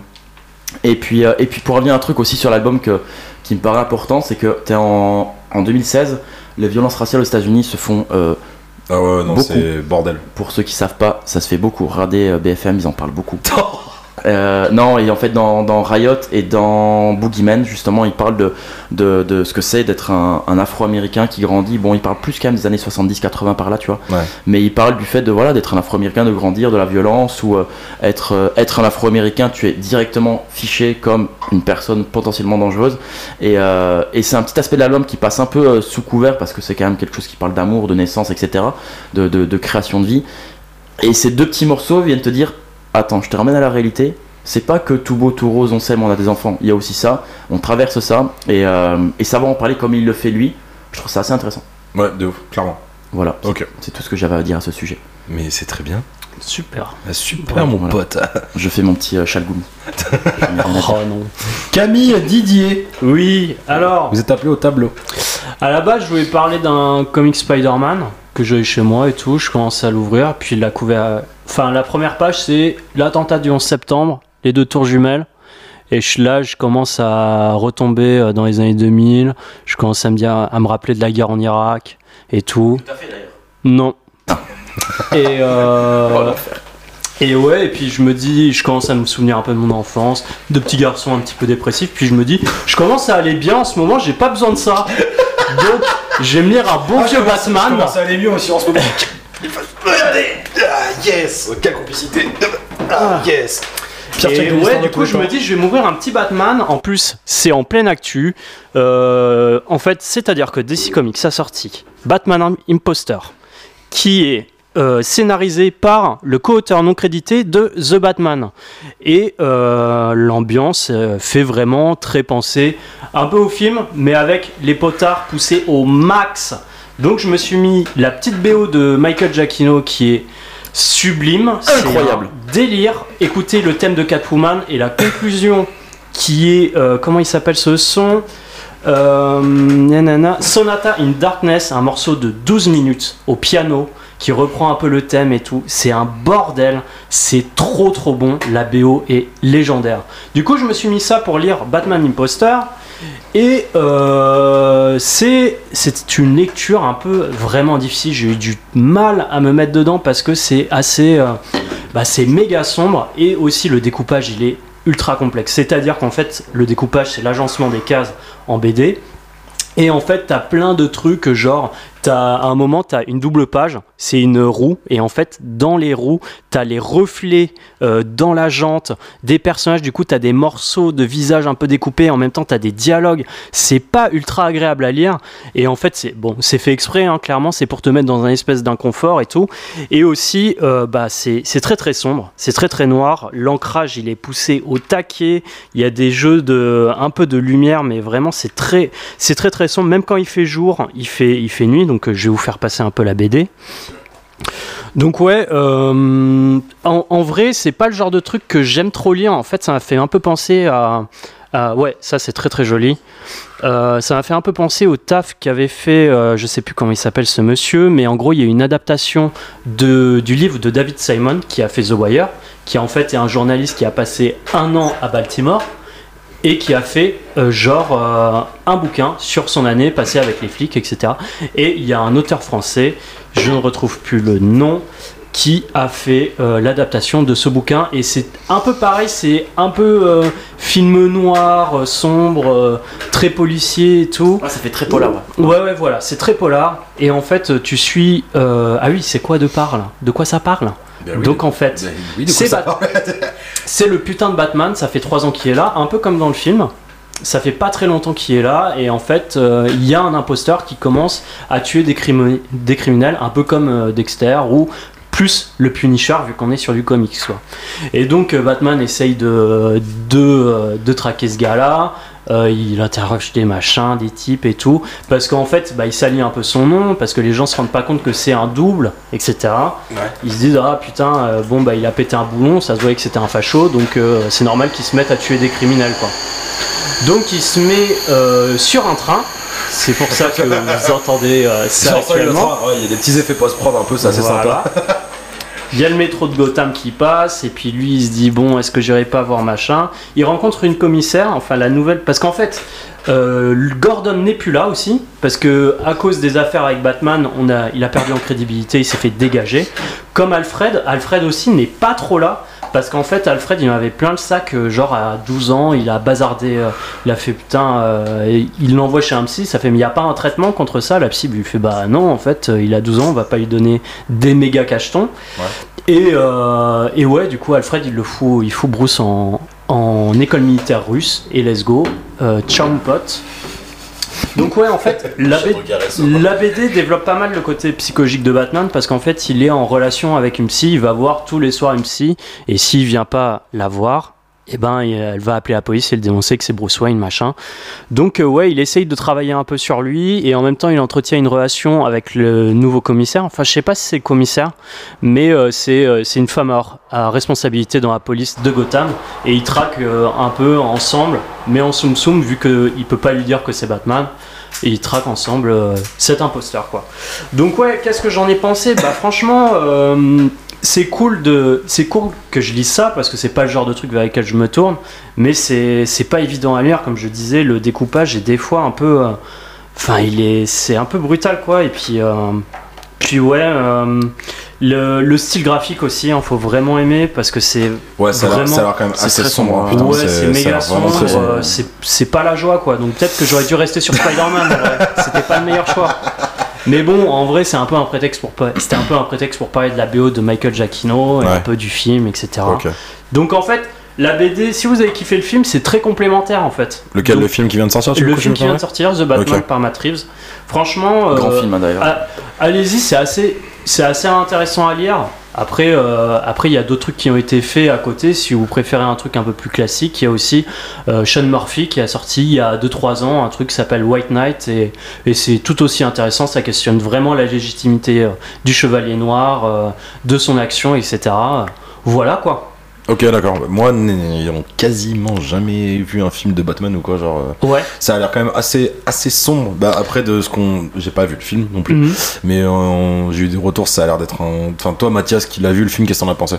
et, puis, euh, et puis, pour revenir à un truc aussi sur l'album que, qui me paraît important, c'est que t'es en, en 2016, les violences raciales aux États-Unis se font euh, Ah ouais, non, c'est bordel. pour ceux qui savent pas, ça se fait beaucoup. Regardez euh, BFM, ils en parlent beaucoup. Euh, non, et en fait, dans, dans Riot et dans Boogeyman, justement, ils parlent de, de, de ce que c'est d'être un, un afro-américain qui grandit. Bon, ils parlent plus quand même des années 70-80 par là, tu vois. Ouais. Mais ils parlent du fait de voilà d'être un afro-américain, de grandir, de la violence, ou euh, être, euh, être un afro-américain, tu es directement fiché comme une personne potentiellement dangereuse. Et, et c'est un petit aspect de l'album qui passe un peu sous couvert parce que c'est quand même quelque chose qui parle d'amour, de naissance, etc., de, de, de création de vie. Et ces deux petits morceaux viennent te dire Attends, je te ramène à la réalité. C'est pas que tout beau, tout rose, on s'aime, on a des enfants. Il y a aussi ça. On traverse ça. Et, euh, et savoir en parler comme il le fait lui, je trouve ça assez intéressant. Ouais, de ouf, clairement. Voilà. Ok. C'est tout ce que j'avais à dire à ce sujet. Mais c'est très bien. Super. Ah, Super, Ouais, mon voilà. pote. [LAUGHS] Je fais mon petit euh, chalgoum. [LAUGHS] Oh non. Camille Didier. Oui, alors, Vous êtes appelé au tableau. à la base, je voulais parler d'un comic Spider-Man que j'ai chez moi et tout. Je commence à l'ouvrir, puis la couver. Enfin, la première page, c'est l'attentat du 11 septembre, les deux tours jumelles. Et je- là, je commence à retomber euh, dans les années 2000. Je commence à me dire, à me rappeler de la guerre en Irak et tout. Tout à fait d'ailleurs. Non. [LAUGHS] Et euh, Et ouais, et puis je me dis, je commence à me souvenir un peu de mon enfance, de petits garçons un petit peu dépressifs, puis je me dis, je commence à aller bien en ce moment, j'ai pas besoin de ça. Donc, je vais me lire un bon Ah, vieux Batman. Ça allait mieux aussi en ce moment. [LAUGHS] Ah, yes Quelle complicité Ah, yes Pierre Et ouais, du coup, je me temps. dis, je vais m'ouvrir un petit Batman. En plus, c'est en pleine actu. Euh, en fait, c'est-à-dire que DC Comics a sorti Batman Imposter, qui est euh, scénarisé par le co-auteur non crédité de The Batman. Et euh, l'ambiance euh, fait vraiment très penser un peu au film, mais avec les potards poussés au max. Donc je me suis mis la petite BO de Michael Giacchino qui est sublime, C'est Incroyable. un délire. Écoutez le thème de Catwoman et la conclusion qui est euh, comment il s'appelle ce son? Euh, nanana, Sonata in Darkness, un morceau de 12 minutes au piano qui reprend un peu le thème et tout. C'est un bordel, c'est trop trop bon. La BO est légendaire. Du coup, je me suis mis ça pour lire Batman Imposter. Et euh, c'est une lecture un peu vraiment difficile. J'ai eu du mal à me mettre dedans parce que c'est assez, euh, bah, c'est méga sombre et aussi le découpage il est ultra complexe. C'est-à-dire qu'en fait le découpage c'est l'agencement des cases en BD. Et en fait, t'as plein de trucs, genre, à un moment, t'as une double page, c'est une roue, et en fait, dans les roues, t'as les reflets euh, dans la jante des personnages, du coup, t'as des morceaux de visage un peu découpés, en même temps, t'as des dialogues, c'est pas ultra agréable à lire, et en fait, c'est, bon, c'est fait exprès, hein, clairement, c'est pour te mettre dans un espèce d'inconfort et tout, et aussi, euh, bah, c'est, très très sombre, c'est très très noir, l'ancrage, il est poussé au taquet, il y a des jeux de, un peu de lumière, mais vraiment, c'est très, très très sombre, même quand il fait jour, il fait, il fait nuit, euh, je vais vous faire passer un peu la BD. Donc ouais, euh, en, vrai, c'est pas le genre de truc que j'aime trop lire. En fait, ça m'a fait un peu penser à, à- ouais, ça c'est très très joli. Euh, ça m'a fait un peu penser au taf qu'avait fait, euh, je sais plus comment il s'appelle ce monsieur, mais en gros, il y a une adaptation de, du livre de David Simon qui a fait The Wire, qui en fait est un journaliste qui a passé un an à Baltimore et qui a fait euh, genre euh, un bouquin sur son année passée avec les flics, etc. Et il y a un auteur français, je ne retrouve plus le nom, qui a fait euh, l'adaptation de ce bouquin. Et c'est un peu pareil, c'est un peu euh, film noir, euh, sombre, euh, très policier et tout. Ah, ça fait très polar. ouais. Ouais, ouais, voilà, c'est très polar. Et en fait, tu suis. euh, Ah oui, c'est quoi de parle De quoi ça parle? Ben oui, Donc en fait, ben oui, c'est Bat- [LAUGHS] le putain de Batman, ça fait trois ans qu'il est là, un peu comme dans le film. Ça fait pas très longtemps qu'il est là, et en fait, euh, il y a un imposteur qui commence à tuer des, crimi- des criminels, un peu comme euh, Dexter, ou plus le Punisher, vu qu'on est sur du comics. Quoi. Et donc, euh, Batman essaye de, de, euh, de traquer ce gars-là. Euh, il interroge des machins, des types et tout, parce qu'en fait, bah, il salit un peu son nom, parce que les gens se rendent pas compte que c'est un double, etc. Ouais. Ils se disent ah putain, euh, bon bah il a pété un boulon, ça se voyait que c'était un facho, donc euh, c'est normal qu'il se mette à tuer des criminels quoi. Donc il se met sur un train, c'est pour ça que vous entendez euh, ça actuellement. ouais, Il y a des petits effets post-prod un peu, ça c'est Voilà. sympa. [LAUGHS] Il y a le métro de Gotham qui passe, et puis lui il se dit bon, est-ce que j'irai pas voir machin? Il rencontre une commissaire, enfin la nouvelle, parce qu'en fait, euh, Gordon n'est plus là aussi, parce que à cause des affaires avec Batman, il a perdu en crédibilité, il s'est fait dégager. Comme Alfred, Alfred aussi n'est pas trop là, parce qu'en fait, Alfred il en avait plein le sac, euh, genre à 12 ans, il a bazardé, euh, il a fait putain, euh, et il l'envoie chez un psy, ça fait mais il n'y a pas un traitement contre ça, la psy lui fait bah non, en fait, il a 12 ans, on va pas lui donner des méga cachetons. Et, euh, et ouais, du coup, Alfred, il le fout, il fout Bruce en, en école militaire russe. Et let's go. Euh, ciao, mon pote. Donc ouais, en fait, [LAUGHS] la, B- la BD développe pas mal le côté psychologique de Batman parce qu'en fait, il est en relation avec une psy. Il va voir tous les soirs une psy. Et s'il vient pas la voir, eh ben, elle va appeler la police et le dénoncer que c'est Bruce Wayne, machin. Donc euh, ouais, il essaye de travailler un peu sur lui et en même temps il entretient une relation avec le nouveau commissaire. Enfin, je sais pas si c'est commissaire, mais euh, c'est euh, c'est une femme à, responsabilité dans la police de Gotham et ils traquent euh, un peu ensemble, mais en soum soum vu qu'il peut pas lui dire que c'est Batman. Et ils traquent ensemble euh, cet imposteur quoi. Donc ouais, qu'est-ce que j'en ai pensé? Bah franchement, c'est cool de, c'est cool que je lise ça parce que c'est pas le genre de truc vers lequel je me tourne, mais c'est c'est pas évident à lire comme je disais. Le découpage est des fois un peu, euh, enfin il est, c'est un peu brutal quoi. Et puis euh, puis ouais, euh, Le, le style graphique aussi, il faut vraiment aimer parce que c'est Ouais, ça Vraiment, ça a l'air quand même c'est assez très sombre. sombre, hein, putain, ouais, c'est méga sombre, c'est- pas la joie quoi. Donc peut-être que j'aurais dû rester sur Spider-Man. C'était pas le meilleur choix. Mais bon, en vrai, c'est un peu un prétexte pour c'était un peu un prétexte pour parler de la BO de Michael Giacchino et Ouais. un peu du film, etc. Donc en fait, la BD, si vous avez kiffé le film, c'est très complémentaire en fait. Lequel Donc, le film qui vient de sortir tu le film qui vient de sortir, The Batman Ok. par Matt Reeves. Franchement, Grand euh, film hein, d'ailleurs. ah, allez-y, c'est assez, c'est assez intéressant à lire. Après, euh, après, il y a d'autres trucs qui ont été faits à côté. Si vous préférez un truc un peu plus classique, il y a aussi euh, Sean Murphy qui a sorti il y a 2-3 ans un truc qui s'appelle White Knight et, c'est tout aussi intéressant. Ça questionne vraiment la légitimité euh, du Chevalier Noir, de son action, etc. Voilà quoi. Ok, d'accord. Moi, n'ayant quasiment jamais vu un film de Batman ou quoi, genre. euh, Ouais. Ça a l'air quand même assez, assez sombre. Bah, après, de ce qu'on. J'ai pas vu le film non plus. Mhm. Mais euh, j'ai eu des retours, ça a l'air d'être un. Enfin, toi, Mathias, qui l'a vu le film, qu'est-ce que t'en as pensé?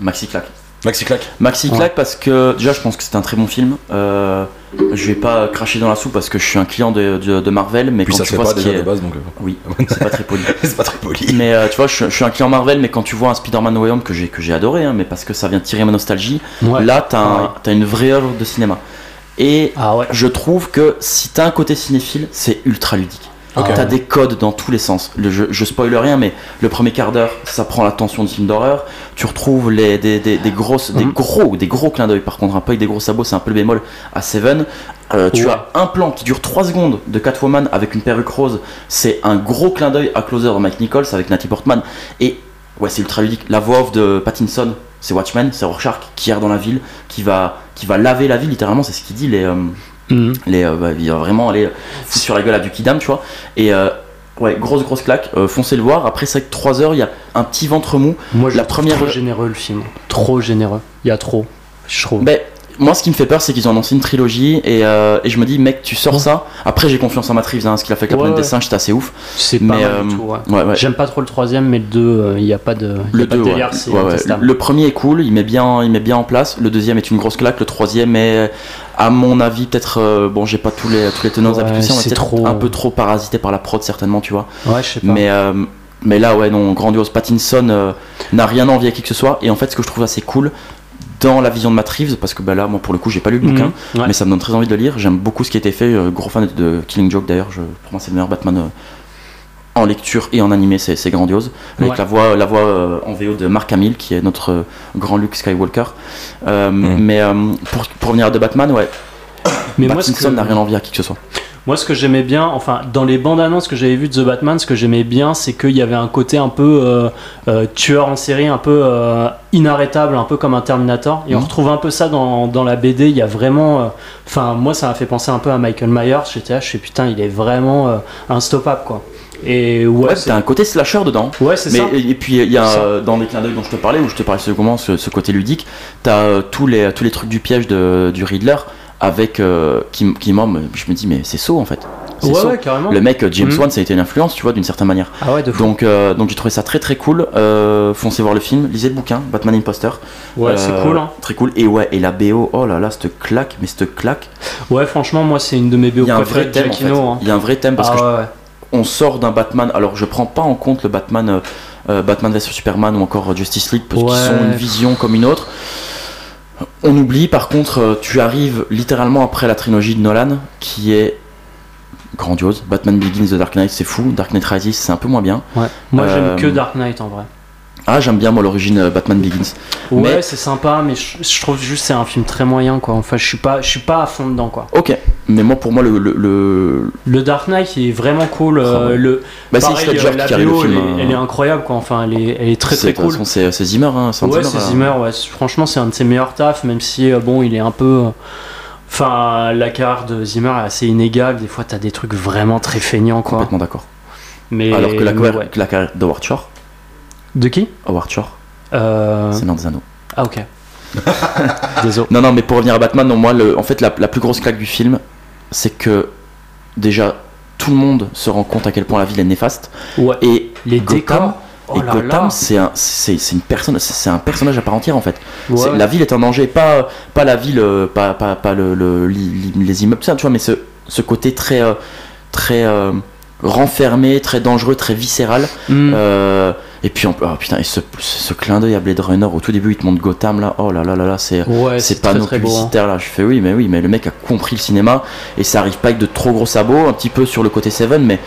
Maxi Claque. Maxi Clack Maxi Ouais. Claque parce que déjà je pense que c'est un très bon film. Euh, je vais pas cracher dans la soupe parce que je suis un client de, de- de Marvel, mais Puis quand ça tu vois pas ce qui déjà est... de base, donc. euh, Oui, c'est pas très poli. [LAUGHS] c'est pas très poli. Mais euh, tu vois, je, je suis un client Marvel, mais quand tu vois un Spider-Man No Way Home que j'ai que j'ai adoré, hein, mais parce que ça vient tirer ma nostalgie, Ouais. là t'as un- pareil. t'as une vraie œuvre de cinéma. Et Ah ouais. je trouve que si t'as un côté cinéphile, c'est ultra ludique. T'as des codes dans tous les sens. Le, je, je spoil rien, mais le premier quart d'heure, ça prend l'attention du film d'horreur. Tu retrouves les, des, des, des grosses, des Mhm. gros, des gros clins d'œil. Par contre, un peu avec des gros sabots, c'est un peu le bémol à Seven. Euh, tu Ouais. as un plan qui dure 3 secondes de Catwoman avec une perruque rose. C'est un gros clin d'œil à Closer de Mike Nichols avec Natty Portman. Et ouais, c'est ultra ludique. La voix off de Pattinson, c'est Watchmen, c'est Rorschach qui erre dans la ville, qui va, qui va laver la ville littéralement. C'est ce qu'il dit. Les, euh, Mhm. les, euh, bah, vraiment aller sur la gueule à du Kidam, tu vois. Et euh, ouais, grosse grosse claque, euh, foncez le voir. Après, c'est que 3 heures, il y a un petit ventre mou. Moi, je La première- trop généreux le film. Trop généreux. Il y a trop. Je trouve. Ben, moi, ce qui me fait peur, c'est qu'ils ont annoncé une trilogie et, euh, et je me dis, mec, tu sors ça. Après, j'ai confiance en Matt Reeves, hein, ce qu'il a fait avec la Ouais, planète des ouais. singes, c'était assez ouf. C'est pas euh, du tout. ouais. ouais, ouais. J'aime pas trop le troisième, mais le 2, il n'y a pas de, Le pas de 2, délire, ouais. c'est Ouais, ouais. intestable. Le premier est cool, il met, bien, il met bien en place. Le deuxième est une grosse claque. Le troisième est, à mon avis, peut-être. euh, bon, j'ai pas tous les, tous les tenants c'est trop- un peu trop parasité par la prod, certainement, tu vois. Ouais, je sais pas. Mais, euh, mais là, ouais, non, grandiose. Pattinson euh, n'a rien envie à qui que ce soit. Et en fait, ce que je trouve assez cool dans la vision de Matt Reeves, parce que bah, là, moi, pour le coup, j'ai pas lu le Mhm. bouquin, Ouais. mais ça me donne très envie de le lire. J'aime beaucoup ce qui a été fait. euh, gros fan de Killing Joke d'ailleurs. Je, pour moi, c'est le meilleur Batman euh, en lecture et en animé. C'est c'est grandiose. Avec Ouais. la voix, la voix euh, en VO de Mark Hamill, qui est notre euh, grand Luke Skywalker. Euh, Mhm. Mais euh, pour, pour revenir à de Batman, ouais, mais Pattinson que, n'a rien envie à qui que ce soit. Moi, ce que j'aimais bien, enfin, dans les bandes annonces que j'avais vues de The Batman, ce que j'aimais bien, c'est qu'il y avait un côté un peu euh, euh, tueur en série, un peu euh, inarrêtable, un peu comme un Terminator. Et on Mhm. retrouve un peu ça dans, dans la BD. Il y a vraiment. Enfin, moi, ça m'a fait penser un peu à Michael Myers. J'étais là, je fais putain, il est vraiment instoppable, quoi. Et ouais, Ouais, t'as un côté slasher dedans. ouais, c'est ça. et, et puis il y a euh, dans les clins d'œil dont je te parlais, où je te parlais secondement ce, ce côté ludique, t'as euh, tous les tous les trucs du piège de, du Riddler avec euh, qui, qui moi je me dis mais c'est Saw en fait. C'est Ouais, ouais, carrément. Le mec euh, James Mhm. Wan ça a été une influence tu vois d'une certaine manière. Ah ouais, de fou. Donc euh, donc j'ai trouvé ça très très cool. Euh, foncez voir le film, lisez le bouquin Batman Imposter. Ouais, c'est cool. Hein. Très cool et ouais et la BO oh là là cette claque mais cette claque. Ouais, franchement, moi, c'est une de mes BO Il y a un préférées vrai de thème en fait. Hein. Il y a un vrai thème parce Ah que je- on sort d'un Batman. Alors je prends pas en compte le Batman, Batman vs Superman ou encore Justice League parce qu'ils sont une vision comme une autre. On oublie par contre, euh, tu arrives littéralement après la trilogie de Nolan qui est grandiose. Batman Begins, The Dark Knight, c'est fou. Dark Knight Rises, c'est un peu moins bien. Ouais. Moi, Euh, j'aime que Dark Knight en vrai. Ah, j'aime bien moi l'origine euh, Batman Begins. Ouais, mais- c'est sympa, mais je, je trouve juste c'est un film très moyen quoi. Enfin, je suis pas, je suis pas à fond dedans quoi. Ok, mais moi pour moi le, le, le- Le Dark Knight il est vraiment cool. euh, le, bah, c'est pareil, Heath Ledger euh, la qui carry le BO, film. elle, est, hein. elle est incroyable quoi. Enfin, elle est, elle est très très de cool. C'est Zimmer, hein, c'est Hans Ouais, c'est. Zimmer. Ouais. Franchement, c'est un de ses meilleurs tafs, même si euh, bon, il est un peu. Enfin, la carrière de Zimmer est assez inégale. Des fois, t'as des trucs vraiment très feignants quoi. Complètement d'accord. Mais Alors que la, mais carrière- ouais. que la carrière d'Howard Shore, de qui Howard Shore, euh... c'est des anneaux. Ah ok. [LAUGHS] Désolé. Non, non, mais pour revenir à Batman, non, moi, le, en fait, la, la plus grosse claque du film, c'est que déjà, tout le monde se rend compte à quel point la ville est néfaste. Ouais. Et Les Gotham, décors. Oh et là Gotham, c'est un, c'est, c'est une personne, c'est, un personnage à part entière en fait. Ouais. La ville est en danger, pas, pas la ville, euh, pas, pas, pas le, les immeubles, tout ça, tu vois, mais ce, ce côté très, euh, très, euh, renfermé, très dangereux, très viscéral. Mm. Euh, et puis, on, oh, putain, et ce, ce clin d'œil à Blade Runner, au tout début, il te montre Gotham là. Oh là là là là, c'est. Ouais, c'est c'est pas beau. hein. publicitaires là, je fais oui, mais oui, mais le mec a compris le cinéma et ça arrive pas avec de trop gros sabots, un petit peu sur le côté Seven, mais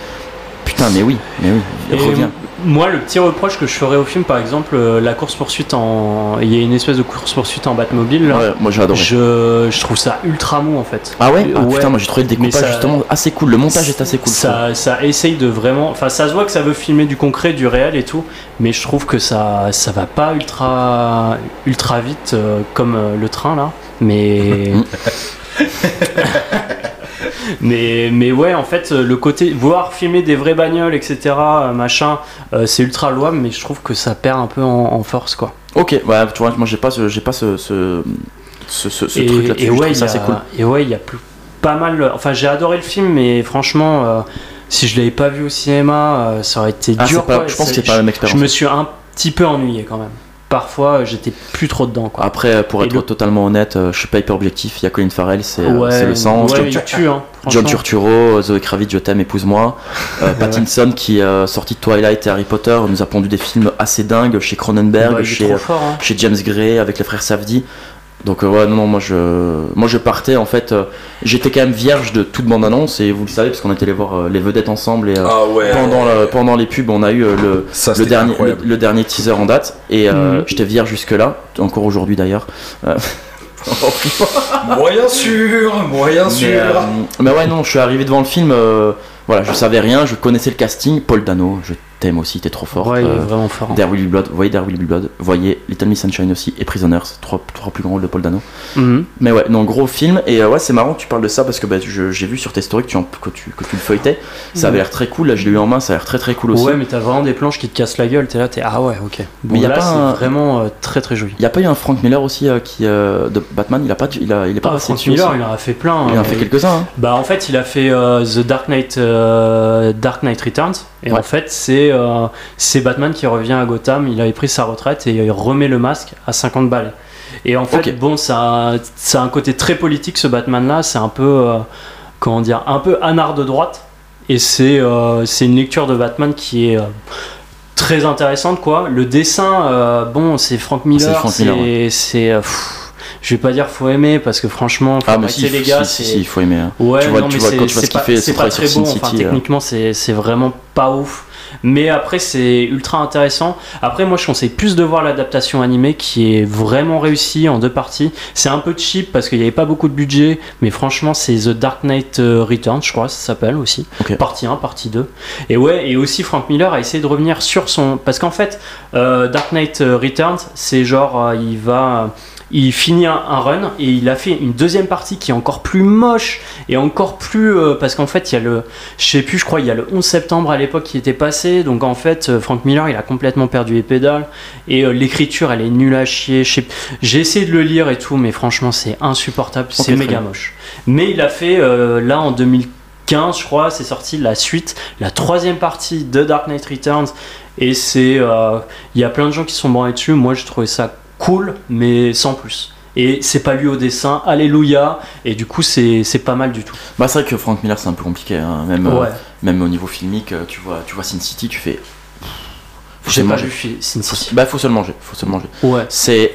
putain, mais oui, mais oui. Moi, le petit reproche que je ferais au film, par exemple, euh, la course poursuite en, il y a une espèce de course poursuite en Batmobile. Là. Ouais, moi j'ai adoré. Je, je trouve ça ultra mou en fait. Ah ouais, Ah, Ouais. Putain, moi j'ai trouvé le découpage ça- justement assez cool. Le montage est assez cool. Ça, ça essaye de vraiment. Enfin, ça se voit que ça veut filmer du concret, du réel et tout, mais je trouve que ça, ça va pas ultra, ultra vite euh, comme euh, le train là. Mais. [LAUGHS] [LAUGHS] mais, mais ouais, en fait, le côté. Vouloir filmer des vraies bagnoles, etc., euh, machin, euh, c'est ultra louable, mais je trouve que ça perd un peu en, en force quoi. Ok, ouais, tu vois, moi j'ai pas ce, j'ai pas ce, ce, ce, et, truc là-dessus. et je ouais, ça a, c'est cool. et ouais, il y a plus, pas mal. Enfin, j'ai adoré le film, mais franchement, euh, si je l'avais pas vu au cinéma, euh, ça aurait été Ah, dur. pas- quoi. je pense que C'est- pas la même Je expérience. me suis un petit peu ennuyé quand même. Parfois, euh, j'étais plus trop dedans. Quoi. Après, pour Et être le- totalement honnête, euh, je suis pas hyper objectif. Il y a Colin Farrell, c'est euh, ouais, le ouais, John, tue, hein, John. Turturro, Zoé Kravitz, je t'aime, épouse-moi. Euh, [LAUGHS] Pattinson, qui euh, sorti de Twilight et Harry Potter, nous a pondu des films assez dingues chez Cronenberg, est chez, fort. hein. chez James Gray, avec les frères Safdie. Donc euh, ouais, non, non, moi je, moi je partais en fait, euh, j'étais quand même vierge de toute bande annonce et vous le savez parce qu'on était allé voir euh, les vedettes ensemble et euh, Ah ouais. pendant, le- pendant les pubs on a eu euh, le, Ça, le c'était dernier, le, incroyable. le dernier teaser en date et euh, Mhm. j'étais vierge jusque là, encore aujourd'hui d'ailleurs. Euh, [LAUGHS] Moyen sûr, moyen mais, sûr. euh, mais ouais non, je suis arrivé devant le film, euh, voilà, je savais rien, je connaissais le casting, Paul Dano, je t'aime aussi, t'es trop fort. Ouais, il est Euh, vraiment fort. hein. There Will Be Blood, voyez There Will Be Blood, voyez Little Miss Sunshine aussi et Prisoners, trois, trois plus grands rôles de Paul Dano. Mhm. Mais ouais, non, gros film. Et euh, ouais, c'est marrant que tu parles de ça parce que bah, j'ai vu sur tes stories que tu, en- que tu, que tu le feuilletais. Ça avait Ouais. l'air très cool. Là, je l'ai eu en main, ça a l'air très très cool aussi. Ouais, mais t'as vraiment des planches qui te cassent la gueule. T'es là, t'es ah ouais, ok. Bon, Mais y a là, pas un- vraiment euh, très très joli. Il y a pas eu un Frank Miller aussi euh, qui euh, de Batman Il a pas, il a, il est pas Ah, passé Frank dessus Miller, aussi il en a fait plein. Il en a hein. fait quelques-uns. Hein. Bah en fait il a fait The Dark Knight, Dark Knight Returns et Ouais. en fait c'est euh, c'est Batman qui revient à Gotham, il avait pris sa retraite et il remet le masque à 50 balles. Et en fait bon ça, ça a un côté très politique ce Batman là, c'est un peu euh, comment dire, un peu anard de droite et c'est euh, c'est une lecture de Batman qui est très intéressante quoi. Le dessin euh, bon c'est Frank Miller, c'est je vais pas dire faut aimer parce que franchement faut Ah, mais si, les gars, si, si, si, il faut aimer. hein. Ouais, Tu vois- non, tu mais vois- c'est- quand tu vois ce qu'il pas- fait, c'est ce pas très Enfin, City, euh. techniquement, c'est vraiment pas ouf. Mais après, c'est ultra intéressant. Après, moi, je conseille plus de voir l'adaptation animée qui est vraiment réussie en deux parties. C'est un peu cheap parce qu'il n'y avait pas beaucoup de budget, mais franchement, c'est The Dark Knight euh, Returns, je crois, ça s'appelle aussi. Ok. Partie 1, partie 2. Et ouais, et aussi Frank Miller a essayé de revenir sur son. Parce qu'en fait, euh, Dark Knight euh, Returns, c'est genre, euh, il va. Il finit un, un run et il a fait une deuxième partie qui est encore plus moche et encore plus euh, parce qu'en fait il y a le je sais plus je crois il y a le 11 septembre à l'époque qui était passé. Donc en fait euh, Frank Miller il a complètement perdu les pédales et euh, l'écriture elle est nulle à chier. J'ai essayé de le lire et tout mais franchement c'est insupportable c'est méga moche. Mais il a fait là en 2015 je crois c'est sorti la suite la troisième partie de Dark Knight Returns et c'est il y a plein de gens qui sont branlés dessus. Moi j'ai trouvé ça cool mais sans plus et c'est pas lui au dessin, alléluia, et du coup c'est pas mal du tout. Bah, c'est vrai que Frank Miller, c'est un peu compliqué. hein. Même, euh, même au niveau filmique, euh, tu vois, tu vois Sin City, tu fais. J'ai pas vu Sin City. bah, faut se le manger. Faut se le manger. Ouais. C'est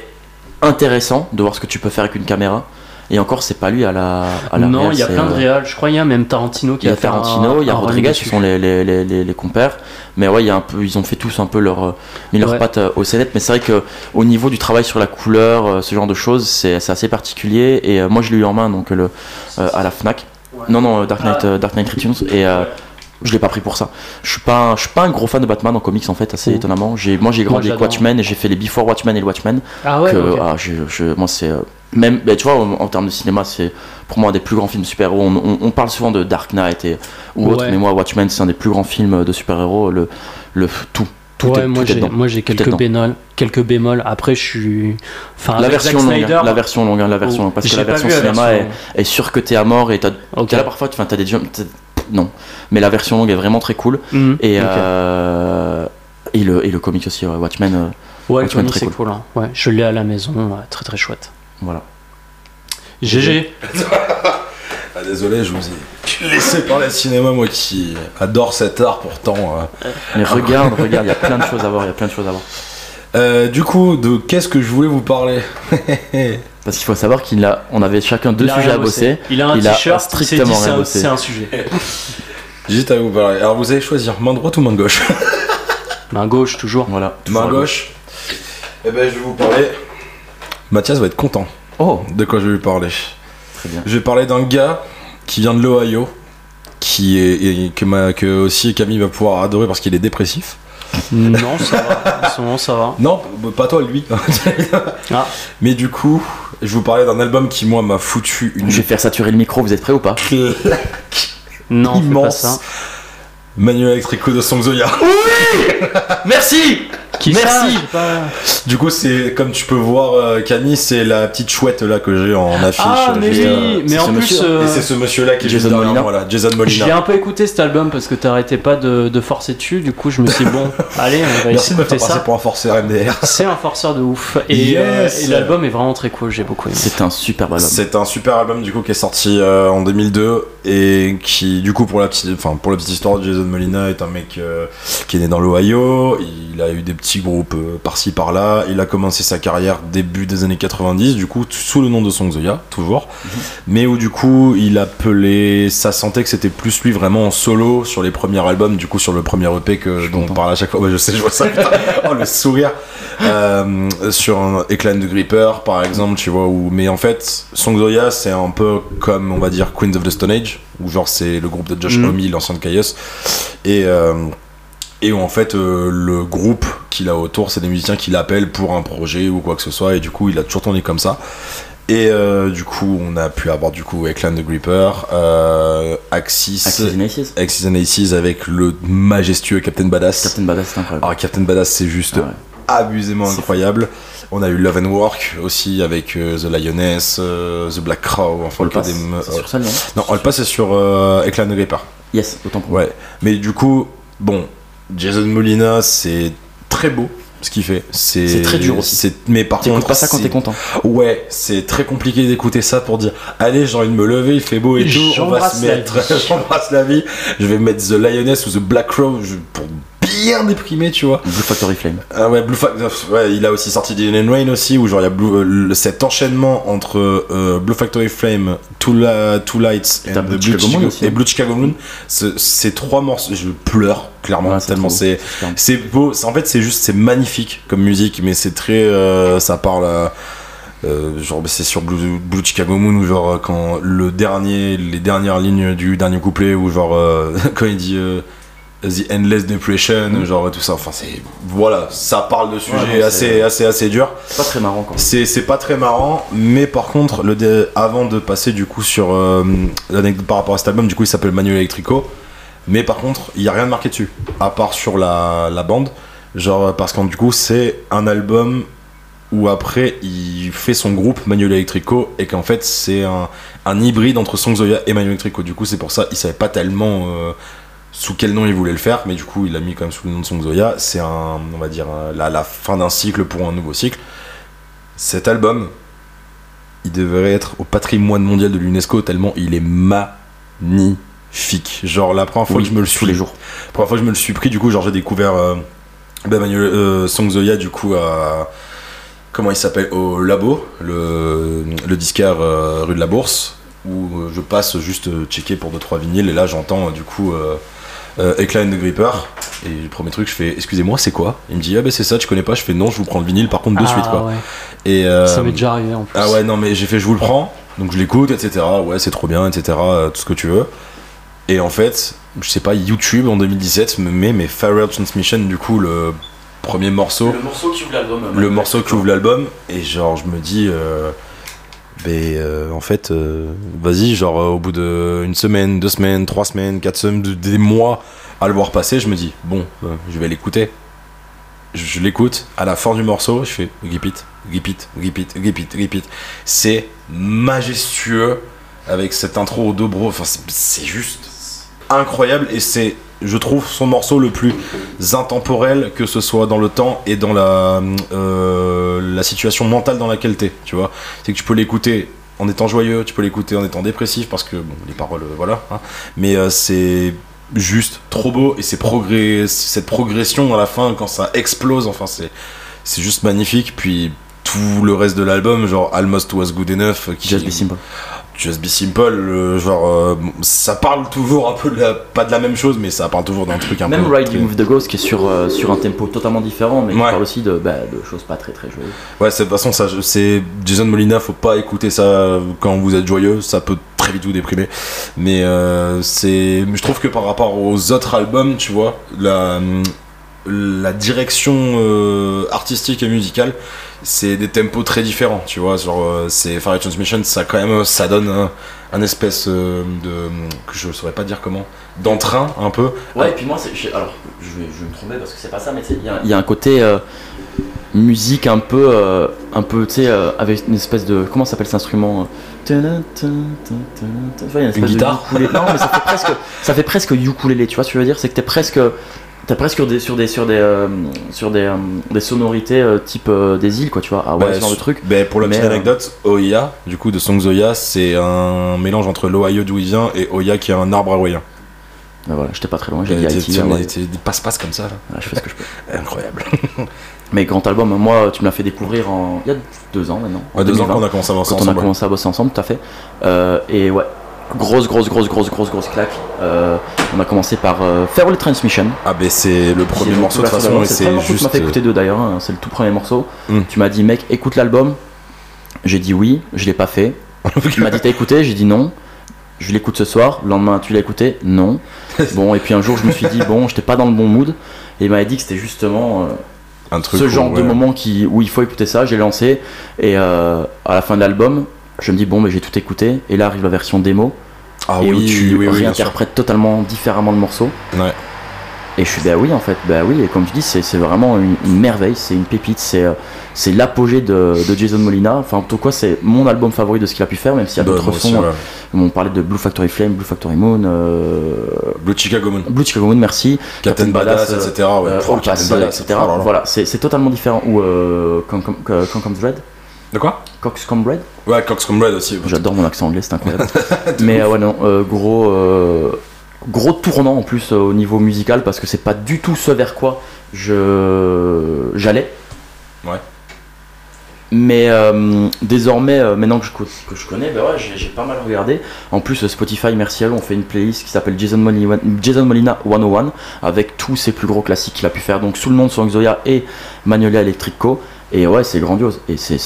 intéressant de voir ce que tu peux faire avec une caméra. Et encore, c'est pas lui à la. À la non, il y a plein de euh, réals, je crois il y a même Tarantino qui Il y a Tarantino, il y a Rodriguez, qui sont les, les, les, les, les compères. Mais ouais, il y a un peu, ils ont fait tous un peu leur, euh, mis leurs Ouais. pattes euh, au scénette. Mais c'est vrai que au niveau du travail sur la couleur, ce genre de choses, c'est c'est assez particulier. Et euh, moi, je l'ai eu en main donc le, euh, à la Fnac. Ouais. Non, non, Dark Knight, Ah. euh, Dark Knight Returns. Et euh, je l'ai pas pris pour ça. Je suis pas, je suis pas un gros fan de Batman en comics en fait, assez étonnamment. J'ai, moi, j'ai grandi avec. Watchmen et j'ai fait les Before Watchmen et le Watchmen. Ah ouais, que, ah, je, je- moi, c'est euh, même, bah, tu vois, en, en termes de cinéma, c'est pour moi un des plus grands films de super-héros. On, on- on parle souvent de Dark Knight et ou autre, mais moi, Watchmen, c'est un des plus grands films de super-héros. Le, le tout, tout ouais, est, moi j'ai moi j'ai quelques bémols, quelques bémols. Après je suis enfin La version, longue, Snyder, hein, la version longue, hein, la version oh, longue, parce que la version vu la cinéma version- est, est sûre que t'es à mort et t'as, Ok. là parfois, enfin, t'as des non, mais la version longue est vraiment très cool Mhm, et euh, et le et le comic aussi, ouais, Watchmen, euh, ouais, le Watchmen, comic très c'est cool. cool. hein. Ouais, je l'ai à la maison, ouais, très très chouette. voilà. GG. [LAUGHS] Ah, désolé, je vous ai [LAUGHS] laissé parler cinéma, moi qui adore cet art pourtant. Euh. Mais [LAUGHS] regarde, regarde, il y a plein de choses à voir, il y a plein de choses à voir. Euh, du coup, de qu'est-ce que je voulais vous parler? Parce qu'il faut savoir qu'il a, on avait chacun deux sujets à bosser. Il a un t-shirt, strictement rien bossé. C'est un sujet. [LAUGHS] Juste à vous parler. Alors vous allez choisir main droite ou main gauche [LAUGHS] Main gauche toujours. Voilà. Main gauche. Eh ben je vais vous parler. Mathias va être content. Oh. De quoi je vais lui parler Très bien. Je vais parler d'un gars qui vient de l'Ohio, qui est que, que aussi Camille va pouvoir adorer parce qu'il est dépressif. Non, ça va. En ce moment, ça va. Non, pas toi, lui. ah. Mais du coup, je vous parlais d'un album qui, moi, m'a foutu une. Je vais faire saturer le micro, vous êtes prêts ou pas Non, immense. Pas ça. Manuel Electrico de Songzoya. Oui Merci Merci. Du coup, c'est comme tu peux voir, euh, Camille, c'est la petite chouette là que j'ai en affiche. Ah mais oui, mais en plus, euh, et c'est ce monsieur là qui est Jason Molina. Voilà, Jason Molina. J'ai un peu écouté cet album parce que t'arrêtais pas de, de, forcer dessus. Du coup, je me suis dit, bon, [LAUGHS] allez, on va Merci de me faire passer pour un forceur MDR. [LAUGHS] C'est un forceur de ouf. Et, euh, et l'album est vraiment très cool. J'ai beaucoup aimé. C'est un super album. C'est un super album du coup qui est sorti en 2002 et qui, du coup, pour la petite, enfin pour la petite histoire, Jason Molina est un mec qui est né dans l'Ohio. Il a eu des petits groupes par-ci par-là. Il a commencé sa carrière début des années 90, du coup, sous le nom de Songzoya, toujours. Mhm. Mais où, du coup, il appelait. Ça sentait que c'était plus lui vraiment en solo sur les premiers albums, du coup, sur le premier EP que, dont on parle à chaque fois. je sais, je vois ça, oh, le sourire. Euh, sur un Eclan de Gripper, par exemple, tu vois, où. Mais en fait, Songzoya, c'est un peu comme, on va dire, Queens of the Stone Age, où genre, c'est le groupe de Josh mm l'ancien de Caius. Et. Euh, et où en fait euh, le groupe qu'il a autour c'est des musiciens qui l'appellent pour un projet ou quoi que ce soit. Et du coup il a toujours tourné comme ça. Et euh, du coup on a pu avoir du coup Eckland the Gripper euh, Axis Axis and Aces. Avec le majestueux Captain Badass. Captain Badass c'est incroyable. Alors ah, Captain Badass c'est juste ah abusément incroyable. On a eu Love and Work aussi avec The Lioness The Black Crow enfin le des sur ça, non, non All Pass c'est sur Eckland the Gripper. Yes autant pour ouais. mais du coup bon Jason Molina, c'est très beau ce qu'il fait. C'est très dur aussi. Mais par contre, pas ça quand t'es content. Ouais, c'est très compliqué d'écouter ça pour dire allez, j'ai envie de me lever, il fait beau et tout. On va se mettre. [LAUGHS] J'embrasse la vie. Je vais mettre The Lioness ou The Black Crow pour bien déprimé, tu vois. Blue Factory Flame. Ah ouais, Blue Factory. Ouais, il a aussi sorti The Rain aussi, où genre il y a euh, cet enchaînement entre euh, Blue Factory Flame, Two, Lights et, Blue, Chicago Moon et Blue Chicago Moon. Ces trois morceaux, je pleure clairement tellement c'est c'est beau. En fait, c'est juste c'est magnifique comme musique, mais c'est très euh, ça parle. genre c'est sur Blue, Blue, Chicago Moon où genre quand le dernier les dernières lignes du dernier couplet où genre [LAUGHS] quand il dit The Endless Depression, mm. genre tout ça. Enfin, c'est. Voilà, ça parle de sujets assez, assez, assez durs. C'est pas très marrant, quoi. C'est pas très marrant, mais par contre, le avant de passer du coup sur euh, l'anecdote par rapport à cet album, du coup, il s'appelle Manuel Electrico. Mais par contre, il y a rien de marqué dessus, à part sur la, la bande. Genre, parce qu'en du coup, c'est un album où après, il fait son groupe Manuel Electrico et qu'en fait, c'est un, un, hybride entre Songzoya et Manuel Electrico. Du coup, c'est pour ça, il savait pas tellement. Euh, sous quel nom il voulait le faire, mais du coup il l'a mis quand même sous le nom de Song Zoya. C'est un, on va dire, la, la fin d'un cycle pour un nouveau cycle. Cet album, il devrait être au patrimoine mondial de l'UNESCO tellement il est magnifique. Genre la première fois que je me le suis, les jours. première fois que je me le suis pris, du coup genre j'ai découvert euh, ben, Manuel, euh, Song Zoya du coup à comment il s'appelle au labo, le, le disquaire euh, rue de la Bourse où je passe juste checker pour 2-3 vinyles et là j'entends du coup euh, de Gripper. Et le premier truc, je fais Excusez-moi, c'est quoi? Il me dit Ah, ben c'est ça, tu connais pas? Je fais Non, je vous prends le vinyle par contre de ah, suite. Quoi. Et, euh, ça m'est déjà arrivé en plus. Ah ouais, non, mais j'ai fait Je vous le prends. Donc je l'écoute, etc. Ouais, c'est trop bien, etc. Euh, tout ce que tu veux. Et en fait, je sais pas, YouTube en 2017 me met mes Farewell Transmission, du coup, le premier morceau. Le morceau qui ouvre l'album. Le morceau qui ouvre l'album. Et genre, je me dis. Euh, mais euh, en fait, euh, vas-y, genre euh, au bout d'une semaine, deux semaines, trois semaines, quatre semaines, des mois à le voir passer, je me dis, bon, je vais l'écouter. Je, l'écoute, à la fin du morceau, je fais repeat, repeat, repeat, repeat, repeat. C'est majestueux avec cette intro au dobro, enfin, c'est juste incroyable et c'est je trouve son morceau le plus intemporel que ce soit dans le temps et dans la, euh, la situation mentale dans laquelle t'es, tu vois. C'est que tu peux l'écouter en étant joyeux, tu peux l'écouter en étant dépressif parce que les paroles, euh, voilà. hein. Mais euh, c'est juste trop beau et c'est progrès, cette progression à la fin quand ça explose, enfin c'est c'est juste magnifique. Puis tout le reste de l'album, genre Almost Was Good Enough, qui Just Be Simple. Just Be Simple, euh, genre euh, ça parle toujours un peu de la, pas de la même chose, mais ça parle toujours d'un truc un Même peu. Ride You Move the Ghost qui est sur, euh, sur un tempo totalement différent, mais qui Ouais. parle aussi de, bah, de choses pas très très joyeuses. Ouais, de toute façon, ça, c'est Jason Molina, faut pas écouter ça quand vous êtes joyeux, ça peut très vite vous déprimer. Mais euh, c'est, je trouve que par rapport aux autres albums, tu vois, la, la direction euh, artistique et musicale, c'est des tempos très différents, tu vois. Genre, euh, c'est Fire Transmission, ça quand même, ça donne un, un espèce euh, de, que je saurais pas dire comment, d'entrain un peu. Ouais, et puis moi, c'est- je- alors, je vais, je me tromper parce que c'est pas ça, mais il y, a- il y a un côté euh, musique un peu, euh, un peu, tu sais, euh, avec une espèce de, comment s'appelle cet instrument de guitare. Non, mais ça fait presque, ça fait presque ukulélé, tu vois ce que je veux dire? C'est que t'es presque, t'es presque sur des, sur des, sur des, euh, sur des, euh, des sonorités euh, type des îles, quoi, tu vois Ah ouais, Bah, ce genre de truc. Ben, pour la petite anecdote, Oya, du coup de Songs Oya, c'est un mélange entre l'Ohio d'où il vient et Oya qui est un arbre hawaïen. Ben voilà, j'étais pas très loin, j'ai dit Haïti. ah Des passe-passe comme ça là. Ah, je fais ce que je peux. [LAUGHS] Incroyable. [LAUGHS] Mais grand album, moi, tu me l'as fait découvrir en, il y a deux ans maintenant. en Ouais, deux ans 2020. qu'on a commencé à avancer quand on a ensemble. commencé à bosser ensemble, tout à fait. Et ouais, grosse, grosse, grosse, grosse, grosse, grosse claque. Euh, on a commencé par euh, Farewell Transmission. Ah, ben c'est le premier morceau de toute façon C'est le premier morceau que tu m'as fait écouter deux d'ailleurs, hein, c'est le tout premier morceau. Mm. Tu m'as dit, mec, écoute l'album. J'ai dit oui, je l'ai pas fait. Tu m'as dit, t'as écouté J'ai dit non. Je l'écoute ce soir. Le lendemain, tu l'as écouté Non. Bon, et puis un jour, je me suis dit, bon, j'étais pas dans le bon mood. Et il m'avait dit que c'était justement. euh, un truc ce où, genre de ouais. moment qui, où il faut écouter ça, j'ai lancé et euh, à la fin de l'album, je me dis bon mais j'ai tout écouté et là arrive la version démo Ah et oui, où tu oui, réinterprètes totalement différemment le morceau Ouais. et je suis bah oui en fait bah oui et comme tu dis c'est vraiment une, une merveille, c'est une pépite, c'est euh, c'est l'apogée de, de Jason Molina, enfin en tout cas c'est mon album favori de ce qu'il a pu faire même s'il y a Bah, d'autres sons, ouais. on parlait de Blue Factory Flame, Blue Factory Moon, euh, Blue Chicago Moon, Blue Chicago Moon merci, Captain Badass, Badass, etc. Ouais. euh, Captain Badass, etc. oh là là. Voilà, c'est totalement différent ou euh, Red De quoi Coxcomb Bread Ouais, Coxcomb aussi. J'adore mon accent anglais, c'est incroyable. [LAUGHS] [LAUGHS] Mais euh, ouais, non, euh, gros, euh, gros tournant en plus euh, au niveau musical parce que c'est pas du tout ce vers quoi je j'allais. Ouais. Mais désormais, maintenant que je, que je connais, bah ouais, j'ai pas mal regardé. En plus, Spotify, merci à eux, on fait une playlist qui s'appelle Jason Molina, Jason Molina 101 avec tous ses plus gros classiques qu'il a pu faire. Donc sous le nom de Song Zoya et Magnolia Electric Co. Et ouais, c'est grandiose et c'est-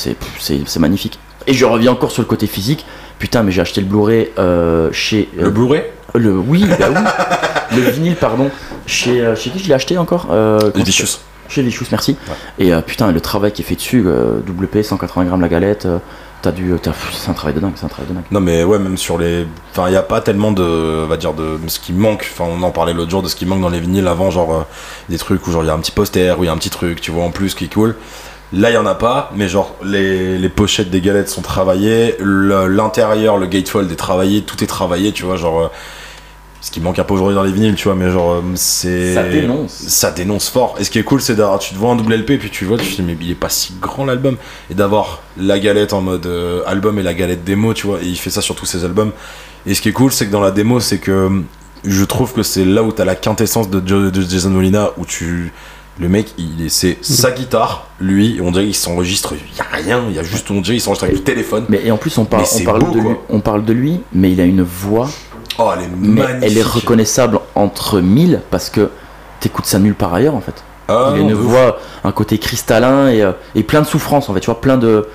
magnifique. Et je reviens encore sur le côté physique. Putain, mais j'ai acheté le Blu-ray euh, chez. euh, Le Blu-ray le- oui, bah oui. [LAUGHS] le vinyle, pardon. Chez, euh, chez qui je l'ai acheté encore Vicious. Chez Vicious, merci. Et putain, le travail qui est fait dessus, WP, 180 grammes la galette, t'as dû. t'as- C'est un travail de dingue, c'est un travail de dingue. Non mais ouais même sur les enfin il y a pas tellement de on va dire de ce qui manque enfin on en parlait l'autre jour de ce qui manque dans les vinyles avant genre des trucs où genre il y a un petit poster où il y a un petit truc tu vois en plus qui est cool là il y en a pas mais genre les, les pochettes des galettes sont travaillées l'intérieur le gatefold est travaillé tout est travaillé tu vois genre euh, ce qui manque un peu aujourd'hui dans les vinyles tu vois mais genre euh, c'est Ça dénonce. ça dénonce fort. Et ce qui est cool, c'est d'avoir, tu te vois un double LP, puis tu vois, tu te dis, mais il est pas si grand l'album. Et d'avoir la galette en mode euh, album et la galette démo, tu vois, et il fait ça sur tous ses albums. Et ce qui est cool, c'est que dans la démo, c'est que je trouve que c'est là où t'as la quintessence de, de Jason Molina, où tu. Le mec, il est, c'est sa guitare, lui, on dirait qu'il s'enregistre, il y a rien, il y a juste, on dirait qu'il s'enregistre avec le téléphone. Mais et en plus, on parle, on beau, de lui, on parle de lui, mais il a une voix, Oh, elle est mais magnifique. elle est reconnaissable entre mille parce que t'écoutes ça nulle part ailleurs en fait. Ah, il a une voix, un côté cristallin et, euh, et plein de souffrance en fait, tu vois, plein de.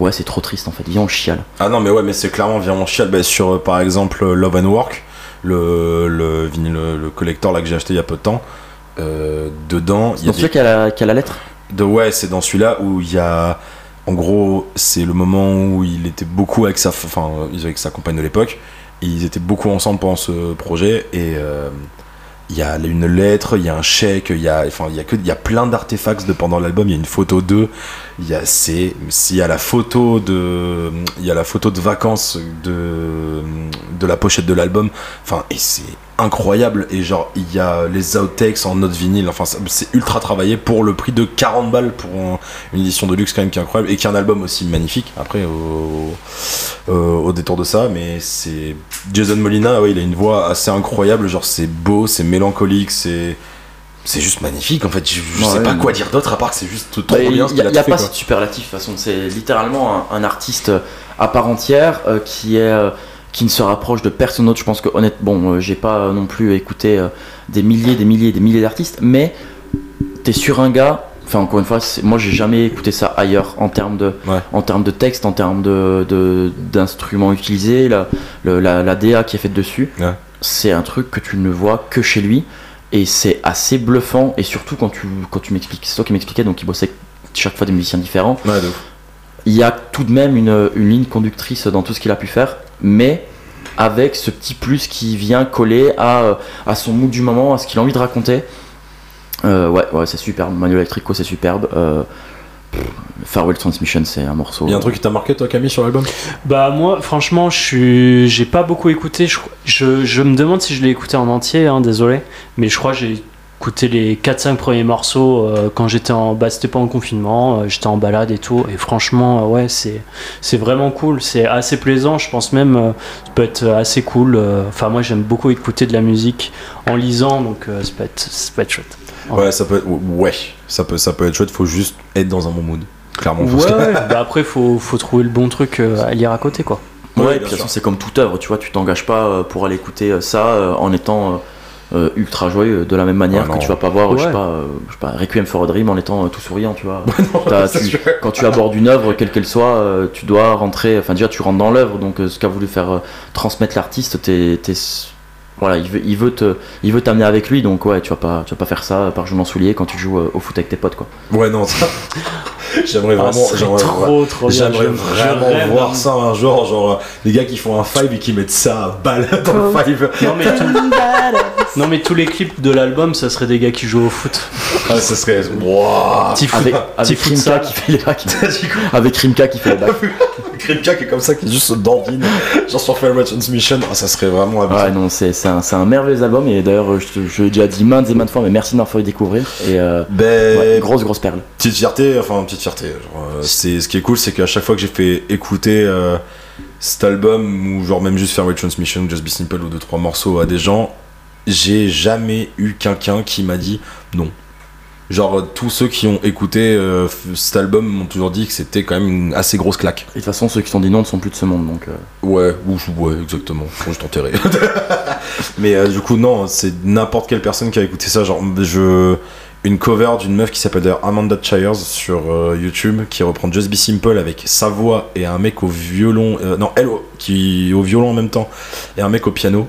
Ouais, c'est trop triste en fait, viens on chiale. Ah non, mais ouais, mais c'est clairement vraiment chial. Bah, sur, euh, par exemple, Love and Work, le, le le collector là que j'ai acheté il y a peu de temps, euh, dedans, il y a Donc celui des... qui a la, qui a la lettre. De ouais, c'est dans celui-là où il y a, en gros, c'est le moment où il était beaucoup avec sa, enfin, euh, avec sa compagne de l'époque, ils étaient beaucoup ensemble pendant ce projet, et euh, il y a une lettre, il y a un chèque, il y a, enfin, il y a que, il y a plein d'artefacts de pendant l'album. Il y a une photo d'eux, il y a, c'est, s'il y a la photo de, il y a la photo de vacances de, de la pochette de l'album. Enfin, et c'est incroyable. Et genre, il y a les outtakes en note vinyle. Enfin, c'est ultra travaillé pour le prix de 40 balles pour une édition de luxe quand même qui est incroyable et qui est un album aussi magnifique. Après, au, au détour de ça, mais c'est Jason Molina. Ouais, il a une voix assez incroyable. Genre, c'est beau, c'est mélancolique, c'est c'est juste magnifique en fait. Je, sais pas quoi dire d'autre à part que c'est juste trop bien. Il n'y a, pas de superlatif de toute façon. C'est littéralement un, artiste à part entière euh, qui est euh, qui ne se rapproche de personne d'autre. Je pense que honnêtement, bon, euh, j'ai pas non plus écouté des milliers, des milliers, des milliers d'artistes, mais t'es sur un gars. Enfin, encore une fois, moi j'ai jamais écouté ça ailleurs en termes de, en termes de texte, en termes de, d'instruments utilisés, la, la, la, DA qui est faite dessus. C'est un truc que tu ne vois que chez lui et c'est assez bluffant et surtout quand tu quand tu m'expliques c'est toi qui m'expliquais donc il bossait chaque fois des musiciens différents il y a tout de même une, une, ligne conductrice dans tout ce qu'il a pu faire mais avec ce petit plus qui vient coller à, à son mood du moment à ce qu'il a envie de raconter euh, ouais ouais c'est superbe Manuel Electrico c'est superbe euh, Farewell Transmission, c'est un morceau. Il y a un truc qui t'a marqué, toi, Camille, sur l'album? Bah, moi, franchement, je suis, j'ai pas beaucoup écouté. Je, je, me demande si je l'ai écouté en entier, hein, désolé. Mais je crois que j'ai écouté les 4-5 premiers morceaux euh, quand j'étais en. Bah, c'était pas en confinement, euh, j'étais en balade et tout. Et franchement, euh, ouais, c'est, c'est vraiment cool. C'est assez plaisant. Je pense même, ça peut être assez cool. Enfin, moi, j'aime beaucoup écouter de la musique en lisant, donc ça, peut être, ça peut être chouette. Ouais, ça peut ouais, ça peut, ça peut être chouette, faut juste être dans un bon mood. Clairement. Ouais, bah après, faut, faut trouver le bon truc euh, à lire à côté, quoi. Ouais, et puis c'est comme toute œuvre, tu vois, tu t'engages pas euh, pour aller écouter euh, ça en étant ultra joyeux de la même manière que tu vas pas voir, je, sais pas, je sais pas, Requiem for a Dream en étant tout souriant, tu vois. [LAUGHS] quand tu abordes une œuvre, quelle qu'elle soit, tu dois rentrer, enfin déjà tu rentres dans l'œuvre, donc ce qu'a voulu faire transmettre l'artiste, t'es voilà, il veut, il veut te, il veut t'amener avec lui, donc ouais, tu vas pas, tu vas pas faire ça par genou soulier quand tu joues euh, au foot avec tes potes, quoi. Ouais, non, ça. [LAUGHS] J'aimerais ah, vraiment, j'aimerais, trop, trop j'aimerais vraiment voir ça un jour, genre euh, des gars qui font un five et qui mettent ça à balle [LAUGHS] dans le five. Non mais, [LAUGHS] non mais tous les clips de l'album, ça serait des gars qui jouent au foot. Ah, ça serait. Wow. Avec, avec Rimka qui fait les bacs. avec Rimka qui fait les [LAUGHS] bacs. Rimka qui est comme ça, qui est juste dandine, genre sur Fairway Transmission. Ah, ça serait vraiment abusé. Ouais, non, c'est, c'est, un, c'est un merveilleux album et d'ailleurs, je, je l'ai déjà dit maintes et maintes fois, mais merci d'avoir fait découvrir. Et euh, ben, grosse, grosse perle. Petite fierté, enfin, petite fierté. Genre, euh, c'est, ce qui est cool, c'est qu'à chaque fois que j'ai fait écouter. Euh, cet album ou genre même juste Fairway Transmission Just Be Simple ou deux trois morceaux à des gens j'ai jamais eu quelqu'un qui m'a dit non Genre, tous ceux qui ont écouté euh, cet album m'ont toujours dit que c'était quand même une assez grosse claque. Et de toute façon, ceux qui t'ont dit non ne sont plus de ce monde, donc. Euh. Ouais, ou, ouais, exactement. Faut je t'enterrer. [LAUGHS] Mais euh, du coup, non, c'est n'importe quelle personne qui a écouté ça. Genre, je. Une cover d'une meuf qui s'appelle d'ailleurs Amanda Chires sur YouTube qui reprend Just Be Simple avec sa voix et un mec au violon. non, elle qui au violon en même temps et un mec au piano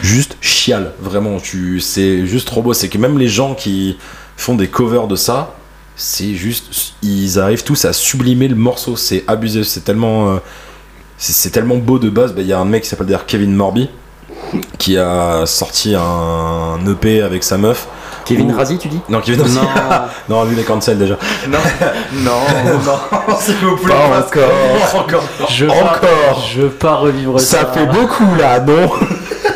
juste chial vraiment tu c'est juste trop beau c'est que même les gens qui font des covers de ça, c'est juste, ils arrivent tous à sublimer le morceau, c'est abusé, c'est tellement, euh, c'est tellement beau de base. Bah, il y a un mec qui s'appelle d'ailleurs Kevin Morby qui a sorti un EP avec sa meuf. Kevin Razi, tu dis? Non, Kevin Non, [LAUGHS] non lui, il est cancel déjà. Non, non, non, [LAUGHS] s'il vous plaît. Pas encore. encore. Je encore. je veux pas revivre ça. Ça fait beaucoup là, non? [LAUGHS]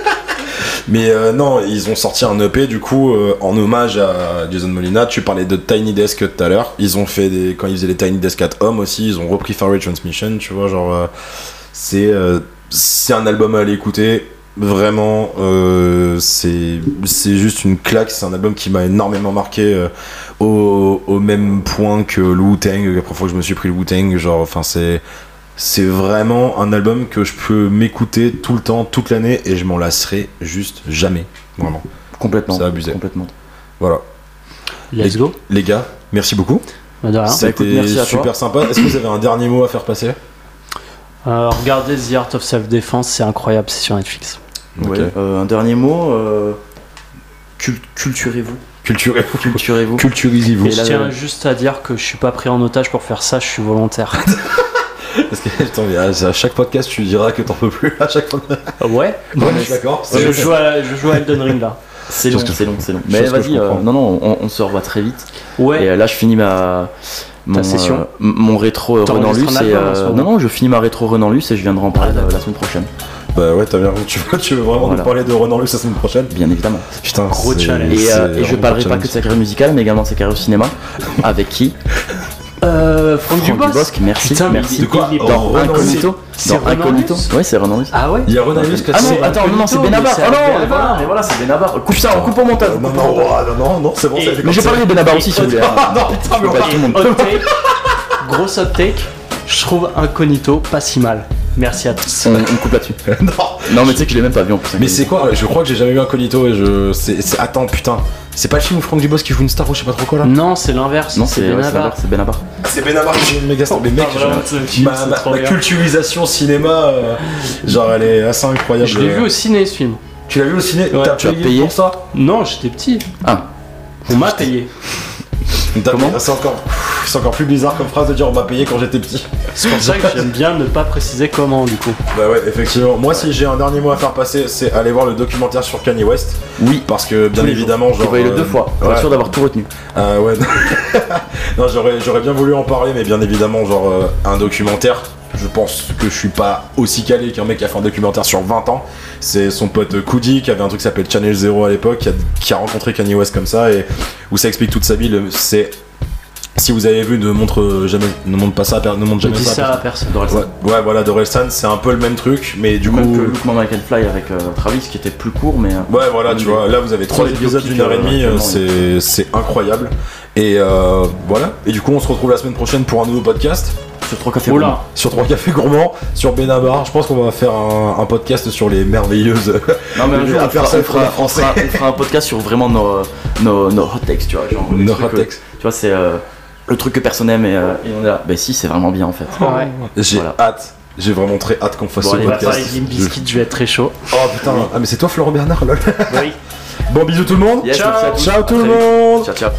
mais euh, non, ils ont sorti un EP du coup euh, en hommage à Jason Molina. Tu parlais de Tiny Desk tout à l'heure. Ils ont fait des quand ils faisaient les Tiny Desk at Home aussi, ils ont repris Far Transmission. Tu vois, genre euh, c'est c'est un album à aller écouter. Vraiment, c'est c'est juste une claque. C'est un album qui m'a énormément marqué au, même point que le Wu-Tang. La première fois que je me suis pris le Wu-Tang, genre, enfin c'est c'est vraiment un album que je peux m'écouter tout le temps, toute l'année, et je m'en lasserai juste jamais. Vraiment. Complètement. C'est abusé. Complètement. Voilà. Let's go. Les gars, merci beaucoup. Bah, C'était super sympa. Est-ce que vous avez un dernier mot à faire passer? Euh, Regardez The Art of Self-Defense, c'est incroyable, c'est sur Netflix. Euh, un dernier mot. Euh, culturez-vous. Culturez-vous. Culturez-vous. Culturisez-vous. Je tiens juste à dire que je suis pas pris en otage pour faire ça, je suis volontaire. [LAUGHS] Parce que [LAUGHS] à chaque podcast, tu diras que t'en peux plus à chaque fois. Ouais, d'accord. Je, joue à, je joue à Elden Ring là. C'est long, c'est long, c'est long. Mais vas-y, euh, non, non, on, se revoit très vite. Ouais. Et euh, là, je finis ma. Mon, session euh, mon rétro Renan Luce et non non je finis ma rétro Renan Luce et je viendrai en parler la semaine prochaine Bah ouais, t'as bien tu veux, tu veux vraiment Voilà. nous parler de Renan Luce la semaine prochaine? Bien évidemment. Putain, Gros challenge. Et, euh, je parlerai pas que de sa carrière musicale, mais également de sa carrière au cinéma. [LAUGHS] Avec qui? Euh, Franck Franck Dubosc. Dubosc, merci. Putain, merci. De quoi Oh, pas- Dans Incognito. c'est Dans Incognito. Ouais, c'est Renan. Ah ouais Il y a Renan Luce qui a Ah non, c'est- attends, non, non, c'est Benabar. Oh non, Benabar. mais voilà, mais voilà, c'est Benabar. Coupe ça, on coupe au montage. on Non, non, non, non, non, c'est bon, ça Mais j'ai parlé de Benabar aussi, si vous voulez. [LAUGHS] hein. Non, putain, mais on Pas va- tout le monde. Hot take. Gros hot take. Je trouve Incognito pas si mal. Merci à tous. On, on coupe là-dessus. [LAUGHS] Non. Non, mais tu sais que je l'ai même pas vu en plus. Mais c'est quoi Je crois que j'ai jamais vu Incognito et je. Attends, putain. C'est pas le film où Franck Dubosc qui joue une star ou je sais pas trop quoi là? Non, c'est l'inverse. Non, c'est Benabar. C'est Benabar. C'est Benabar qui joue une méga star. Mais mec, Ah, ma, culturisation cinéma, euh, genre elle est assez incroyable. Je l'ai vu au ciné ce film. Tu l'as vu au ciné? Ouais. T'as Tu as payé payé pour ça? Non, j'étais petit. Ah, On m'a payé. C'est encore, c'est encore plus bizarre comme phrase de dire on m'a payé quand j'étais petit. C'est pour ça que j'aime bien ne pas préciser comment du coup. Bah ouais, effectivement. Moi, si j'ai un dernier mot à faire passer, c'est aller voir le documentaire sur Kanye West. oui. Parce que, bien évidemment, voyé le euh, deux fois. Pour ouais. être sûr d'avoir tout retenu. Ah ouais. [LAUGHS] non, j'aurais, j'aurais bien voulu en parler, mais bien évidemment, genre, euh, un documentaire. Je pense que je suis pas aussi calé qu'un mec qui a fait un documentaire sur 20 ans. C'est son pote Koudi qui avait un truc qui s'appelle Channel Zero à l'époque, qui a, rencontré Kanye West comme ça, et où ça explique toute sa vie. C'est. Si vous avez vu, ne montre jamais, ne montre pas ça, ne montre jamais ça. ça à personne. D'Orelsan. Ouais, ouais, voilà, Dorelsan, c'est un peu le même truc, mais du coup. Même que Look Fly avec euh, Travis qui était plus court, mais. euh, Ouais, voilà, tu vois, là vous avez trois des épisodes d'une heure et demie, euh, c'est c'est incroyable. Et euh, voilà, et du coup on se retrouve la semaine prochaine pour un nouveau podcast Sur trois cafés. Oula. sur Trois Cafés Gourmands, sur Benabar. Je pense qu'on va faire un, un podcast sur les merveilleuses. Non, mais un [LAUGHS] jour, on fera, personne on, fera, on, fera, on fera un podcast sur vraiment nos, nos, nos hot takes, tu vois. Genre, Nos hot takes. Tu vois, c'est euh, le truc que personne aime et, euh, et on est là. Bah, si, c'est vraiment bien en fait. Ouais. J'ai Voilà. hâte, j'ai vraiment très hâte qu'on fasse Bon, ce allez, podcast. je vais être très chaud. Oh putain, ah mais c'est toi Florent Bernard lol. Oui. Bon bisous tout le monde. Yes, Ciao. Ciao tout le monde. Ciao, ciao.